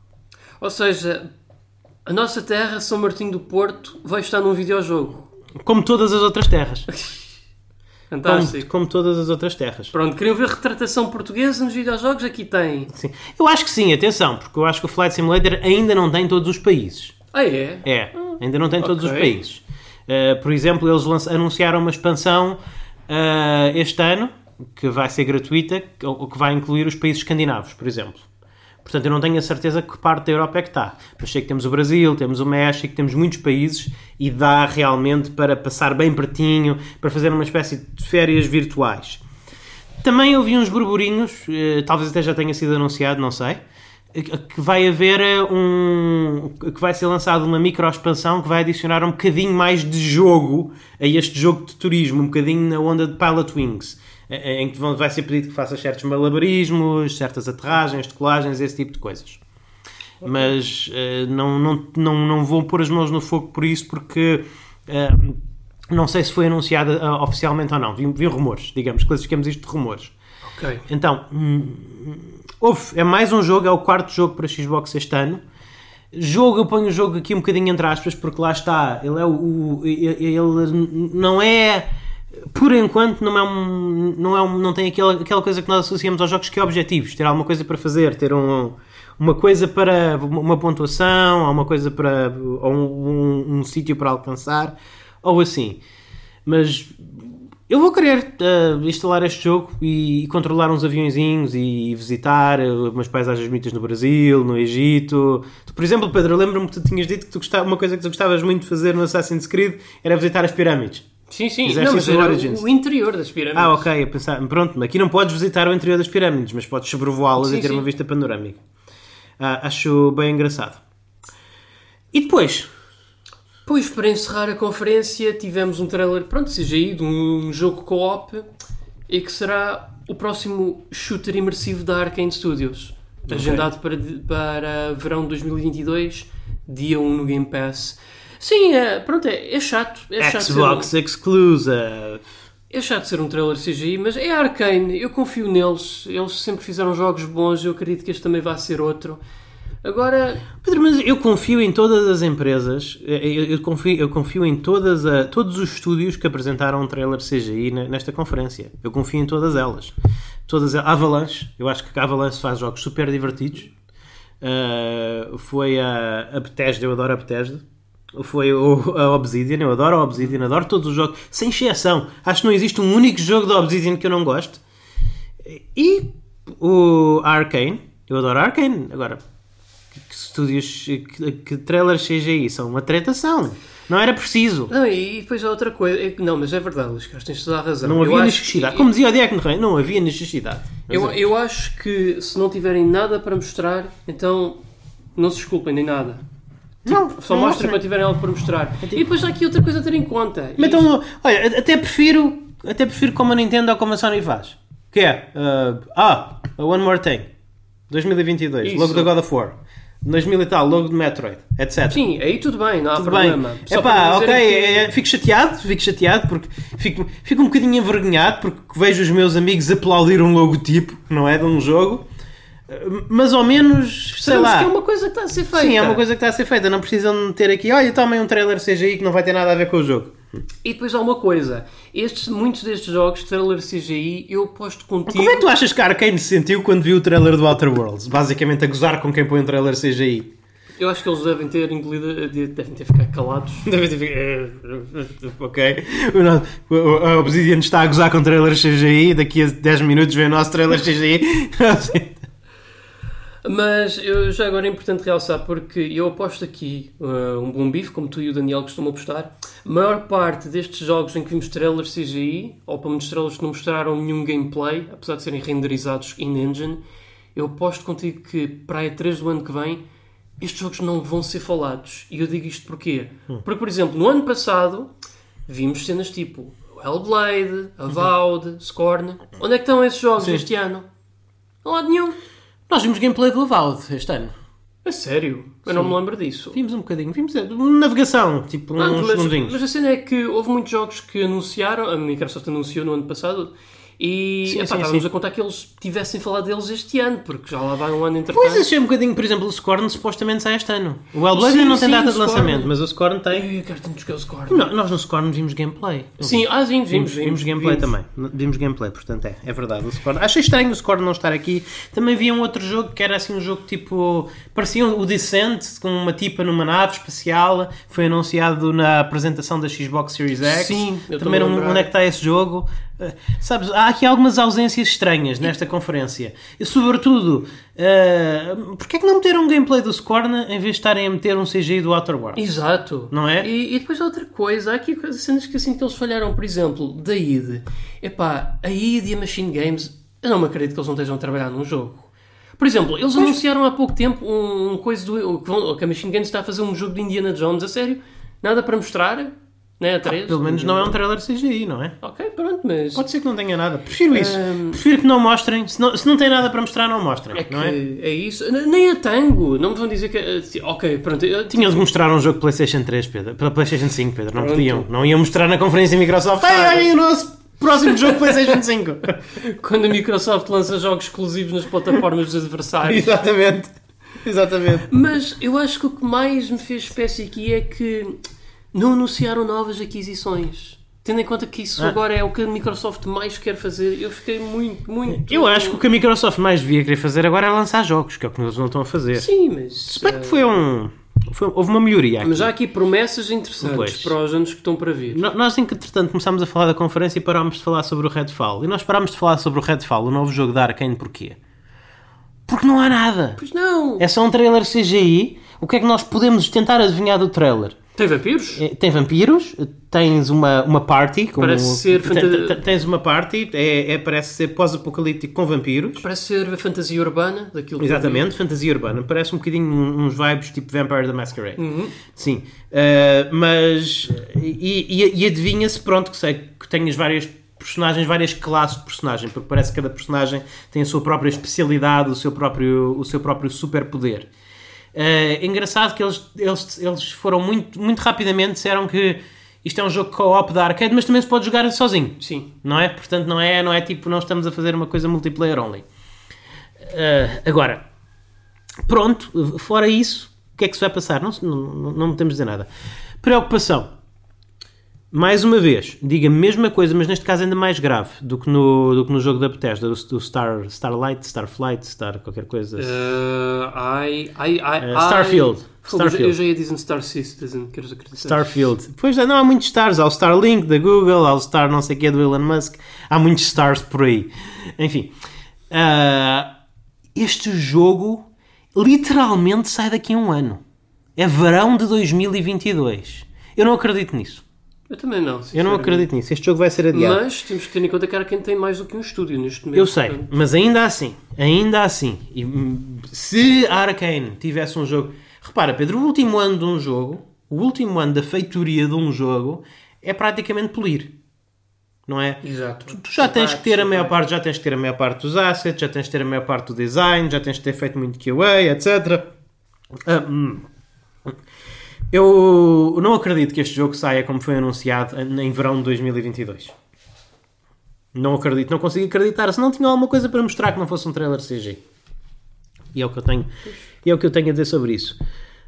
Ou seja, a nossa terra, São Martinho do Porto, vai estar num videojogo. Como todas as outras terras. Como, Fantástico. como todas as outras terras. Pronto, queriam ver retratação portuguesa nos videojogos? Aqui tem. Sim. Eu acho que sim, atenção, porque eu acho que o Flight Simulator ainda não tem todos os países. Ah, é? É, ainda não tem todos os ok. países. Uh, por exemplo, eles anunciaram uma expansão uh, este ano que vai ser gratuita, ou que vai incluir os países escandinavos, por exemplo. Portanto, eu não tenho a certeza que parte da Europa é que está. Mas sei que temos o Brasil, temos o México, temos muitos países e dá realmente para passar bem pertinho, para fazer uma espécie de férias virtuais. Também ouvi uns burburinhos, eh, talvez até já tenha sido anunciado, não sei, eh, que vai haver eh, um. que vai ser lançado uma micro expansão que vai adicionar um bocadinho mais de jogo a este jogo de turismo, um bocadinho na onda de Pilot Wings, em que vai ser pedido que faças certos malabarismos, certas aterragens, decolagens, esse tipo de coisas. Mas eh, não, não, não, não vou pôr as mãos no fogo por isso, porque. eh, Não sei se foi anunciada ah, oficialmente ou não. Vi, vi rumores, digamos, classificamos isto de rumores. Ok. Então, hum, houve, é mais um jogo, é o quarto jogo para Xbox este ano. Jogo, eu ponho o jogo aqui um bocadinho entre aspas, porque lá está, ele é o. o- ele não é. Por enquanto, não é um. Não, é um, não tem aquela, aquela coisa que nós associamos aos jogos que é objetivos, ter alguma coisa para fazer, ter um, uma coisa para. uma pontuação, ou uma coisa para. ou um, um, um sítio para alcançar, ou assim. Mas eu vou querer eh, instalar este jogo e, e controlar uns aviõezinhos e visitar eh, umas paisagens bonitas no Brasil, no Egito. Tu, por exemplo, Pedro, lembro-me que tu tinhas dito que tu gostava, uma coisa que tu gostavas muito de fazer no Assassin's Creed era visitar as pirâmides. Sim, sim. Fizeste Não, mas era Origins. o interior das pirâmides. Ah, ok, a pensar, pronto, aqui não podes visitar o interior das pirâmides, mas podes sobrevoá-las e ter sim. uma vista panorâmica. Ah, acho bem engraçado. E depois? Pois, para encerrar a conferência, tivemos um trailer, pronto, CGI, de um jogo co-op e que será o próximo shooter imersivo da Arkane Studios. Agendado para, para verão de 2022, dia 1 no Game Pass. Sim, é, pronto, é, é chato. É chato, ser um, Xbox Exclusive. é chato ser um trailer CGI, mas é Arkane, eu confio neles. Eles sempre fizeram jogos bons, eu acredito que este também vai ser outro. Agora, Pedro, mas eu confio em todas as empresas, eu, eu confio, eu confio em todas a- todos os estúdios que apresentaram um trailer CGI ne- nesta conferência. Eu confio em todas elas. Todas a Avalanche, eu acho que a Avalanche faz jogos super divertidos. Uh, foi a, a Bethesda, eu adoro a Bethesda. Foi o- a Obsidian, eu adoro a Obsidian, adoro todos os jogos, sem exceção. Acho que não existe um único jogo da Obsidian que eu não gosto. E o Arkane, eu adoro a Arkane. Agora, que, estúdios, que, que trailers CGI são uma tretação. Não era preciso. não, e depois há outra coisa. é não, mas é verdade, Luís Carlos, tens toda a razão. Não Eu havia necessidade. que- Como dizia o Diego Rei, não havia necessidade. Eu, é. eu acho que se não tiverem nada para mostrar, então não se desculpem nem nada. Não, Só não mostrem mostrem. quando tiverem algo para mostrar. E depois há aqui outra coisa a ter em conta. Mas Então, olha, até prefiro, até prefiro como a Nintendo ou como a Sony faz. Que é, uh, ah, One More Thing, 2022, Isso. logo da God of War, 2000 e tal, logo de Metroid, etc. Sim, aí tudo bem, não há Tudo problema. bem. Só Epá, para ok, que- é- fico chateado, fico chateado porque fico, fico um bocadinho envergonhado porque vejo os meus amigos aplaudir um logotipo, não é? De um jogo, mas ao menos, sei Sabemos lá. que é uma coisa que está a ser feita. Sim, é uma coisa que está a ser feita. Não precisam de ter aqui, olha, tomem um trailer CGI que não vai ter nada a ver com o jogo. E depois há uma coisa. Estes, muitos destes jogos, trailer CGI, eu aposto contigo... Como é que tu achas que a Arkane se sentiu quando viu o trailer do Outer Worlds? Basicamente a gozar com quem põe um trailer CGI. Eu acho que eles devem ter engolido, de- devem ter ficado calados. Deve ter ficado- Ok. O o- Obsidian está a gozar com trailers CGI. Daqui a 10 minutos vem o nosso trailer CGI. Mas eu, já agora é importante realçar porque eu aposto aqui uh, um bom bife, como tu e o Daniel costumam apostar. A maior parte destes jogos em que vimos trailers CGI, ou pelo menos trailers que não mostraram nenhum gameplay, apesar de serem renderizados in-engine, eu aposto contigo que para a E3 do ano que vem estes jogos não vão ser falados. E eu digo isto porquê? Porque, por exemplo, no ano passado vimos cenas tipo Hellblade, Avowed, Scorn. Onde é que estão esses jogos Sim. este ano? Não há nenhum. Nós vimos gameplay do Avowed este ano. É sério? Eu não me lembro disso. Vimos um bocadinho. Vimos é, navegação, tipo Ah, uns mas, segundinhos. mas a cena é que houve muitos jogos que anunciaram, a Microsoft anunciou no ano passado, e Sim, epá, sim, estávamos sim. a contar que eles tivessem falado deles este ano, porque já lá vai um ano entretanto. Pois achei um bocadinho, por exemplo, o Scorn supostamente sai este ano. O ainda não tem data de lançamento, mas o Scorn tem. Eu quero tanto jogar o Scorn. Não, nós no Scorn vimos gameplay. Sim, ah, sim, Vimos, vimos, vimos gameplay também. Vimos gameplay, portanto é, é verdade. O Scorn. Achei estranho o Scorn não estar aqui. Também vi um outro jogo que era assim um jogo tipo. parecia o Descent, com uma tipa numa nave espacial. Foi anunciado na apresentação da Xbox Series X. Sim, eu também não, onde é que está esse jogo. Uh, sabes, há aqui algumas ausências estranhas nesta conferência. E sobretudo, uh, porque é que não meteram um gameplay do Scorn em vez de estarem a meter um CGI do Outer Worlds? Exato. Não é? E, e depois outra coisa, há aqui cenas que assim que eles falharam, por exemplo, da id. Epá, a id e a Machine Games, eu não me acredito que eles não estejam a trabalhar num jogo. Por exemplo, eles anunciaram há pouco tempo um, um coisa do que, vão- que a Machine Games está a fazer um jogo de Indiana Jones, a sério? Nada para mostrar? Não é a 3? Pelo menos não é um trailer CGI, não é? Ok, pronto, mas. Pode ser que não tenha nada. Prefiro isso. Hum. Prefiro que não mostrem. Se não, se não tem nada para mostrar, não mostrem. É que não é? é isso. Nem a Tango. Não me vão dizer que. eh, Ok, pronto. eu- Tinham de mostrar um jogo PlayStation 3, Pedro. Pela PlayStation 5, Pedro. Não Pronto. podiam. Não iam mostrar na conferência Microsoft. Ei, olhem o nosso próximo jogo PlayStation 5. Quando a Microsoft lança jogos exclusivos nas plataformas dos adversários. Exatamente. Exatamente. Mas eu acho que o que mais me fez espécie aqui é que não anunciaram novas aquisições. Tendo em conta que isso Ah. agora é o que a Microsoft mais quer fazer, eu fiquei muito, muito. Eu acho que o que a Microsoft mais devia querer fazer agora é lançar jogos, que é o que eles não estão a fazer. Sim, mas. Se bem que foi um. foi- houve uma melhoria aqui. Mas há aqui promessas interessantes Pois. para os anos que estão para vir. No- Nós, entretanto, começámos a falar da conferência e parámos de falar sobre o Redfall. E nós parámos de falar sobre o Redfall, o novo jogo da Arkane, porquê? Porque não há nada. Pois não! É só um trailer CGI. O que é que nós podemos tentar adivinhar do trailer? Tem vampiros? É, Tem vampiros, tens uma, uma party. Como, Parece ser Tens uma party, é, é- parece ser pós-apocalíptico com vampiros. Parece ser a fantasia urbana daquilo que vi. Exatamente, fantasia urbana. Parece um bocadinho uns vibes tipo Vampire the Masquerade. Sim. Uh, mas. E, e- e adivinha-se, pronto, que sei que tens várias personagens, várias classes de personagem, porque parece que cada personagem tem a sua própria especialidade, o seu próprio, o seu próprio superpoder. Uh, é engraçado que eles, eles, eles foram muito, muito rapidamente, disseram que isto é um jogo co-op da arcade, mas também se pode jogar sozinho Sim. não é? Portanto, não é, não é tipo, não estamos a fazer uma coisa multiplayer only. Ah, agora, pronto, fora isso, o que é que se vai passar? Não, não, não, não me temos de dizer nada. Preocupação. Mais uma vez, diga a mesma coisa, mas neste caso ainda mais grave do que no, do que no jogo da Bethesda, do, do Star, Starlight, Starflight, Star qualquer coisa. Uh, ai, ai, ai, Uh, Starfield. Starfield. Eu já ia dizer Star Citizen, queres acreditar? Starfield. Pois é, não há muitos stars. Há o Starlink da Google, há o Star não sei o que do Elon Musk. Há muitos stars por aí. Enfim. ah, este jogo literalmente sai daqui a um ano. É verão de 2022. Eu não acredito nisso. Eu também não. Eu não acredito nisso. Este jogo vai ser adiado. Mas temos que ter em conta que quem tem mais do que um estúdio neste momento. Eu sei, portanto. mas ainda assim, ainda assim, e, hum, se Arkane tivesse um jogo. Repara, Pedro, o último ano de um jogo, o último ano da feitoria de um jogo é praticamente polir. Não é? Exato. Tu já tens que ter a maior parte, já tens que ter a maior parte dos assets, já tens que ter a maior parte do design, já tens que ter feito muito QA, etc. Ah, hum. Eu não acredito que este jogo saia como foi anunciado em verão de 2022. Não acredito, não consigo acreditar. Se não tinha alguma coisa para mostrar que não fosse um trailer CG. E é o que eu tenho, é o que eu tenho a dizer sobre isso.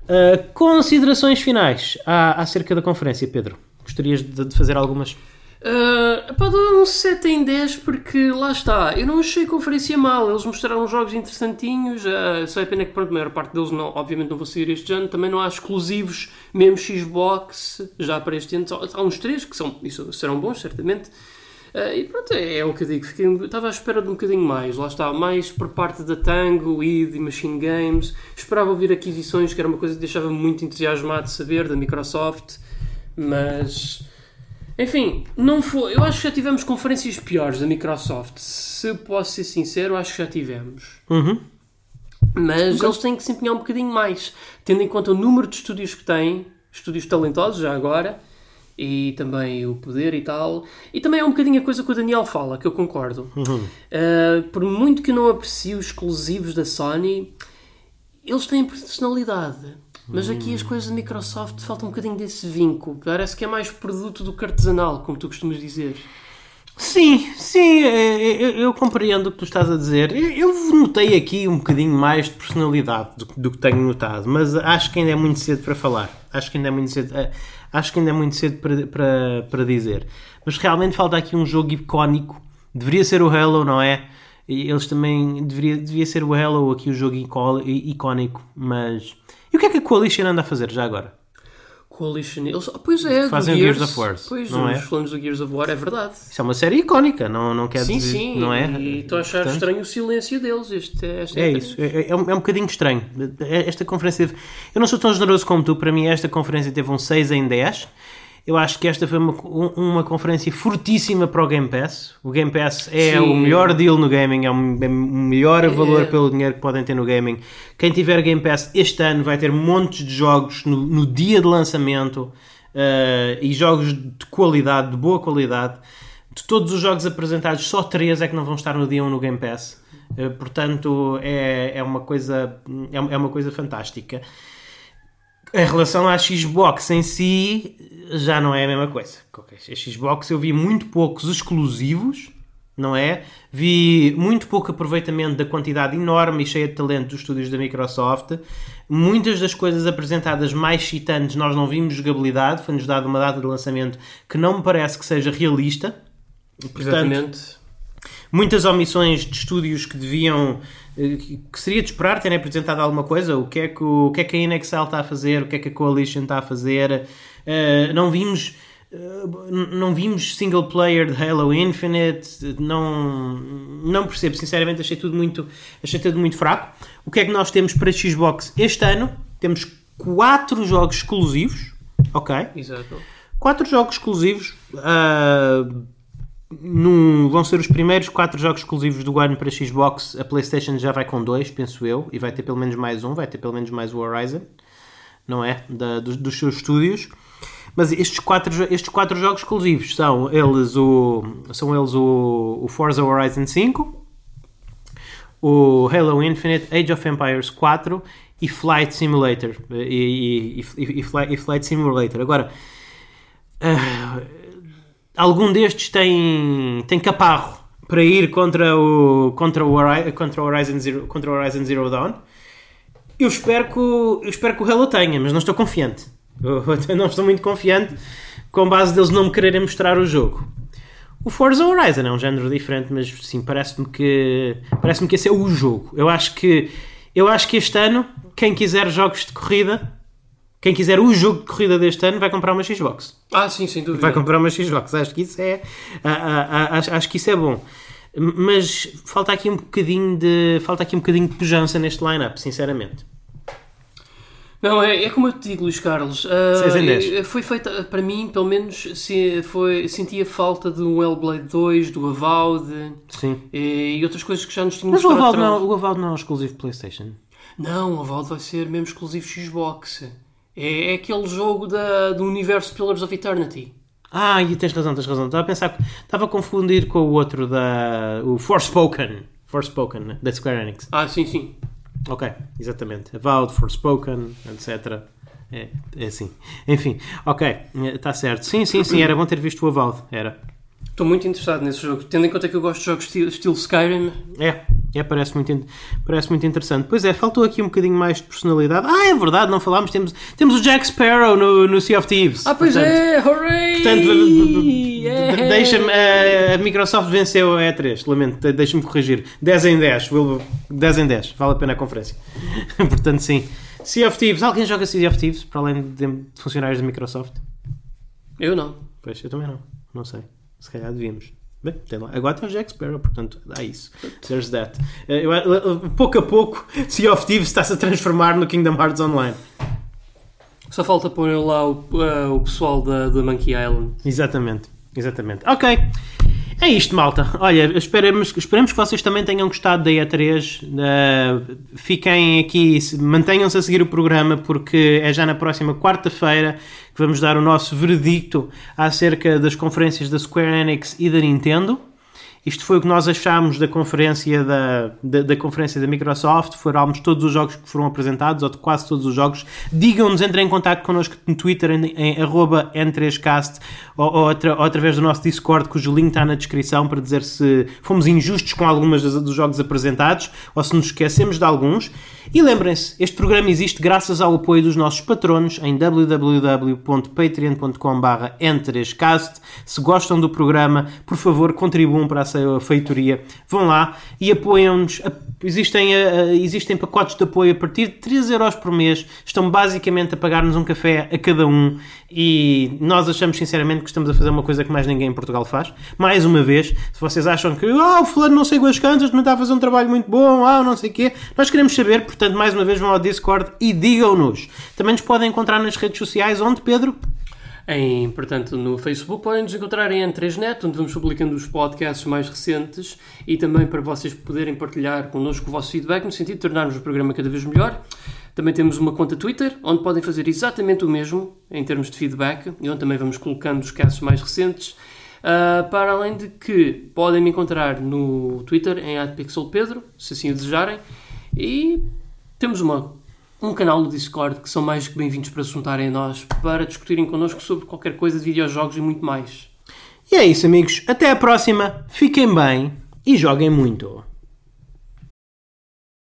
Ah, considerações finais a- acerca da conferência, Pedro. Gostarias de, de fazer algumas? Uh, pá, dou um 7 em 10 porque lá está, eu não achei a conferência mal, eles mostraram jogos interessantinhos, uh, só é pena que pronto, a maior parte deles não, obviamente não vão sair este ano, também não há exclusivos, mesmo Xbox, já para este ano, há uns 3 que são, isso, serão bons, certamente. Uh, e pronto, é, é o que eu digo, fiquei, estava à espera de um bocadinho mais, lá está, mais por parte da Tango, id e Machine Games, esperava ouvir aquisições, que era uma coisa que deixava-me muito entusiasmado de saber, da Microsoft, mas... Enfim, não foi. Eu acho que já tivemos conferências piores da Microsoft. Se posso ser sincero, acho que já tivemos. Uhum. Mas eles têm que se empenhar um bocadinho mais, tendo em conta o número de estúdios que têm, estúdios talentosos já agora, e também o poder e tal. E também é um bocadinho a coisa que o Daniel fala, que eu concordo. Uh, por muito que eu não aprecie os exclusivos da Sony, eles têm personalidade. Mas aqui as coisas da Microsoft faltam um bocadinho desse vínculo. Parece que é mais produto do que artesanal, como tu costumas dizer. Sim, sim, é, eu, eu compreendo o que tu estás a dizer. Eu, eu notei aqui um bocadinho mais de personalidade do, do que tenho notado, mas acho que ainda é muito cedo para falar. Acho que ainda é muito cedo, eh, acho que ainda é muito cedo para, para, para dizer. Mas realmente falta aqui um jogo icónico. Deveria ser o Halo, não é? Eles também deveria, devia ser o Halo aqui o jogo icó- icónico, mas e o que é que a Coalition anda a fazer já agora? Coalition. Eles, ah, pois é, Fazem o Gears, Gears of War, Pois, não os é? falamos do Gears of War, é verdade. Isso é uma série icónica, não, não quer Sim, dizer, sim. não é? E estou a achar Portanto, estranho o silêncio deles. Este, esta É isso, é, é um, é um bocadinho estranho. Esta conferência teve... Eu não sou tão generoso como tu, para mim esta conferência teve um 6 em 10. Eu acho que esta foi uma, um- uma conferência fortíssima para o Game Pass. O Game Pass é Sim. o melhor deal no gaming, é o é o melhor valor É. pelo dinheiro que podem ter no gaming. Quem tiver Game Pass este ano vai ter montes de jogos no, no dia de lançamento. uh, e jogos de qualidade, de boa qualidade. De todos os jogos apresentados, só três é que não vão estar no dia 1 no Game Pass. Uh, portanto, é, é, uma coisa, é, é uma coisa fantástica. Em relação à Xbox em si, já não é a mesma coisa. A Xbox eu vi muito poucos exclusivos, não é? Vi muito pouco aproveitamento da quantidade enorme e cheia de talento dos estúdios da Microsoft. Muitas das coisas apresentadas mais excitantes nós não vimos jogabilidade, foi-nos dado uma data de lançamento que não me parece que seja realista. Portanto, Exatamente. Muitas omissões de estúdios que deviam que seria de esperar terem apresentado alguma coisa. O que é que, o, o que, é que a Inexcel está a fazer? O que é que a Coalition está a fazer? Uh, não vimos. Uh, não vimos single player de Halo Infinite, não, não percebo, sinceramente achei tudo, muito, achei tudo muito fraco. O que é que nós temos para Xbox este ano? Temos 4 jogos exclusivos, ok? Exato. 4 jogos exclusivos, uh, num, vão ser os primeiros quatro jogos exclusivos do ano para Xbox. A PlayStation já vai com dois, penso eu, e vai ter pelo menos mais um, vai ter pelo menos mais o Horizon, não é? Da, dos, dos, seus estúdios. Mas estes quatro, estes quatro jogos exclusivos são eles o, são eles o, o Forza Horizon 5, o Halo Infinite, Age of Empires 4 e Flight Simulator. E, e, e, e Flight, Simulator. Agora. Uh, algum destes tem, tem caparro para ir contra o, contra o, contra o, Horizon, Zero, contra o Horizon Zero Dawn. Eu espero, que eu espero que o Halo tenha, mas não estou confiante. Eu não estou muito confiante com base deles não me quererem mostrar o jogo. O Forza Horizon é um género diferente, mas sim, parece-me que parece-me que esse é o jogo. Eu acho que eu acho que este ano quem quiser jogos de corrida quem quiser o jogo de corrida deste ano vai comprar uma Xbox. Ah, sim, sem dúvida. Vai comprar uma Xbox. Acho que isso é, acho, acho que isso é bom. Mas falta aqui um bocadinho de falta aqui um bocadinho de pujança neste line-up, sinceramente. Não, é, é como eu te digo, Luís Carlos. Uh, foi feita, para mim, pelo menos, se, foi, sentia falta do Hellblade 2, do Avowed Sim. E, e outras coisas que já nos tínhamos Mas o Avowed, não, o Avowed não é exclusivo PlayStation? Não, o Avowed vai ser mesmo exclusivo Xbox. É, é aquele jogo da, do universo Pillars of Eternity. Ah, e tens razão, tens razão. Estava a pensar, estava a confundir com o outro da. o Forspoken. Forspoken, né? da Square Enix. Ah, sim, sim. Ok, exatamente. Avowed, Forspoken, etc. É, é assim. Enfim, ok, está certo. Sim, sim, sim, era bom ter visto o Avowed. Era. Estou muito interessado nesse jogo, tendo em conta que eu gosto de jogos estilo, estilo Skyrim. É, é, parece muito, parece muito interessante. Pois é, faltou aqui um bocadinho mais de personalidade. Ah, é verdade, não falámos. Temos, temos o Jack Sparrow no, no Sea of Thieves. Ah, pois portanto, é, hooray! Portanto, yeah. deixa-me. A Microsoft venceu a E3, lamento, deixa-me corrigir. 10 em 10, 10 em 10, vale a pena a conferência. portanto, sim. Sea of Thieves, alguém joga Sea of Thieves para além de funcionários da Microsoft? Eu não. Pois, eu também não, não sei. Se calhar devíamos. Bem, tem lá. Agora tem o Jack Sparrow, portanto, dá isso. There's that. Eh, eu, eu, pouco a pouco, Sea of Thieves está-se a transformar no Kingdom Hearts Online. Só falta pôr lá o, uh, o pessoal da, da Monkey Island. Exatamente, exatamente. Ok. É isto, malta. Olha, esperemos, esperemos que vocês também tenham gostado da E3. Uh, eh, fiquem aqui, mantenham-se a seguir o programa, porque é já na próxima quarta-feira que vamos dar o nosso veredicto acerca das conferências da Square Enix e da Nintendo. Isto foi o que nós achámos da conferência da, da, da, conferência da Microsoft. Foram todos os jogos que foram apresentados, ou de quase todos os jogos. Digam-nos, entrem em contato connosco no Twitter em, em n3cast ou, ou, ou, através do nosso Discord, cujo link está na descrição para dizer se fomos injustos com algumas dos jogos apresentados ou se nos esquecemos de alguns. E lembrem-se, este programa existe graças ao apoio dos nossos patronos em www.patreon.com/n3cast. Se gostam do programa, por favor, contribuam para a feitoria. Vão lá e apoiam-nos. Existem, existem pacotes de apoio a partir de 3 euros por mês. Estão basicamente a pagar-nos um café a cada um e nós achamos sinceramente que estamos a fazer uma coisa que mais ninguém em Portugal faz. Mais uma vez, se vocês acham que ah, o fulano não sei quantas cantas, também está a fazer um trabalho muito bom, ah, não sei o quê, nós queremos saber, portanto, mais uma vez vão ao Discord e digam-nos. Também nos podem encontrar nas redes sociais, onde, Pedro? Em, portanto, no Facebook podem nos encontrar em N3Net, onde vamos publicando os podcasts mais recentes e também para vocês poderem partilhar connosco o vosso feedback no sentido de tornarmos o programa cada vez melhor. Também temos uma conta Twitter, onde podem fazer exatamente o mesmo em termos de feedback e onde também vamos colocando os casos mais recentes. Uh, para além de que podem me encontrar no Twitter em @pixelpedro, se assim o desejarem. E temos uma, um canal no Discord que são mais que bem-vindos para se juntarem a nós, para discutirem connosco sobre qualquer coisa de videojogos e muito mais. E é isso, amigos. Até a próxima. Fiquem bem e joguem muito.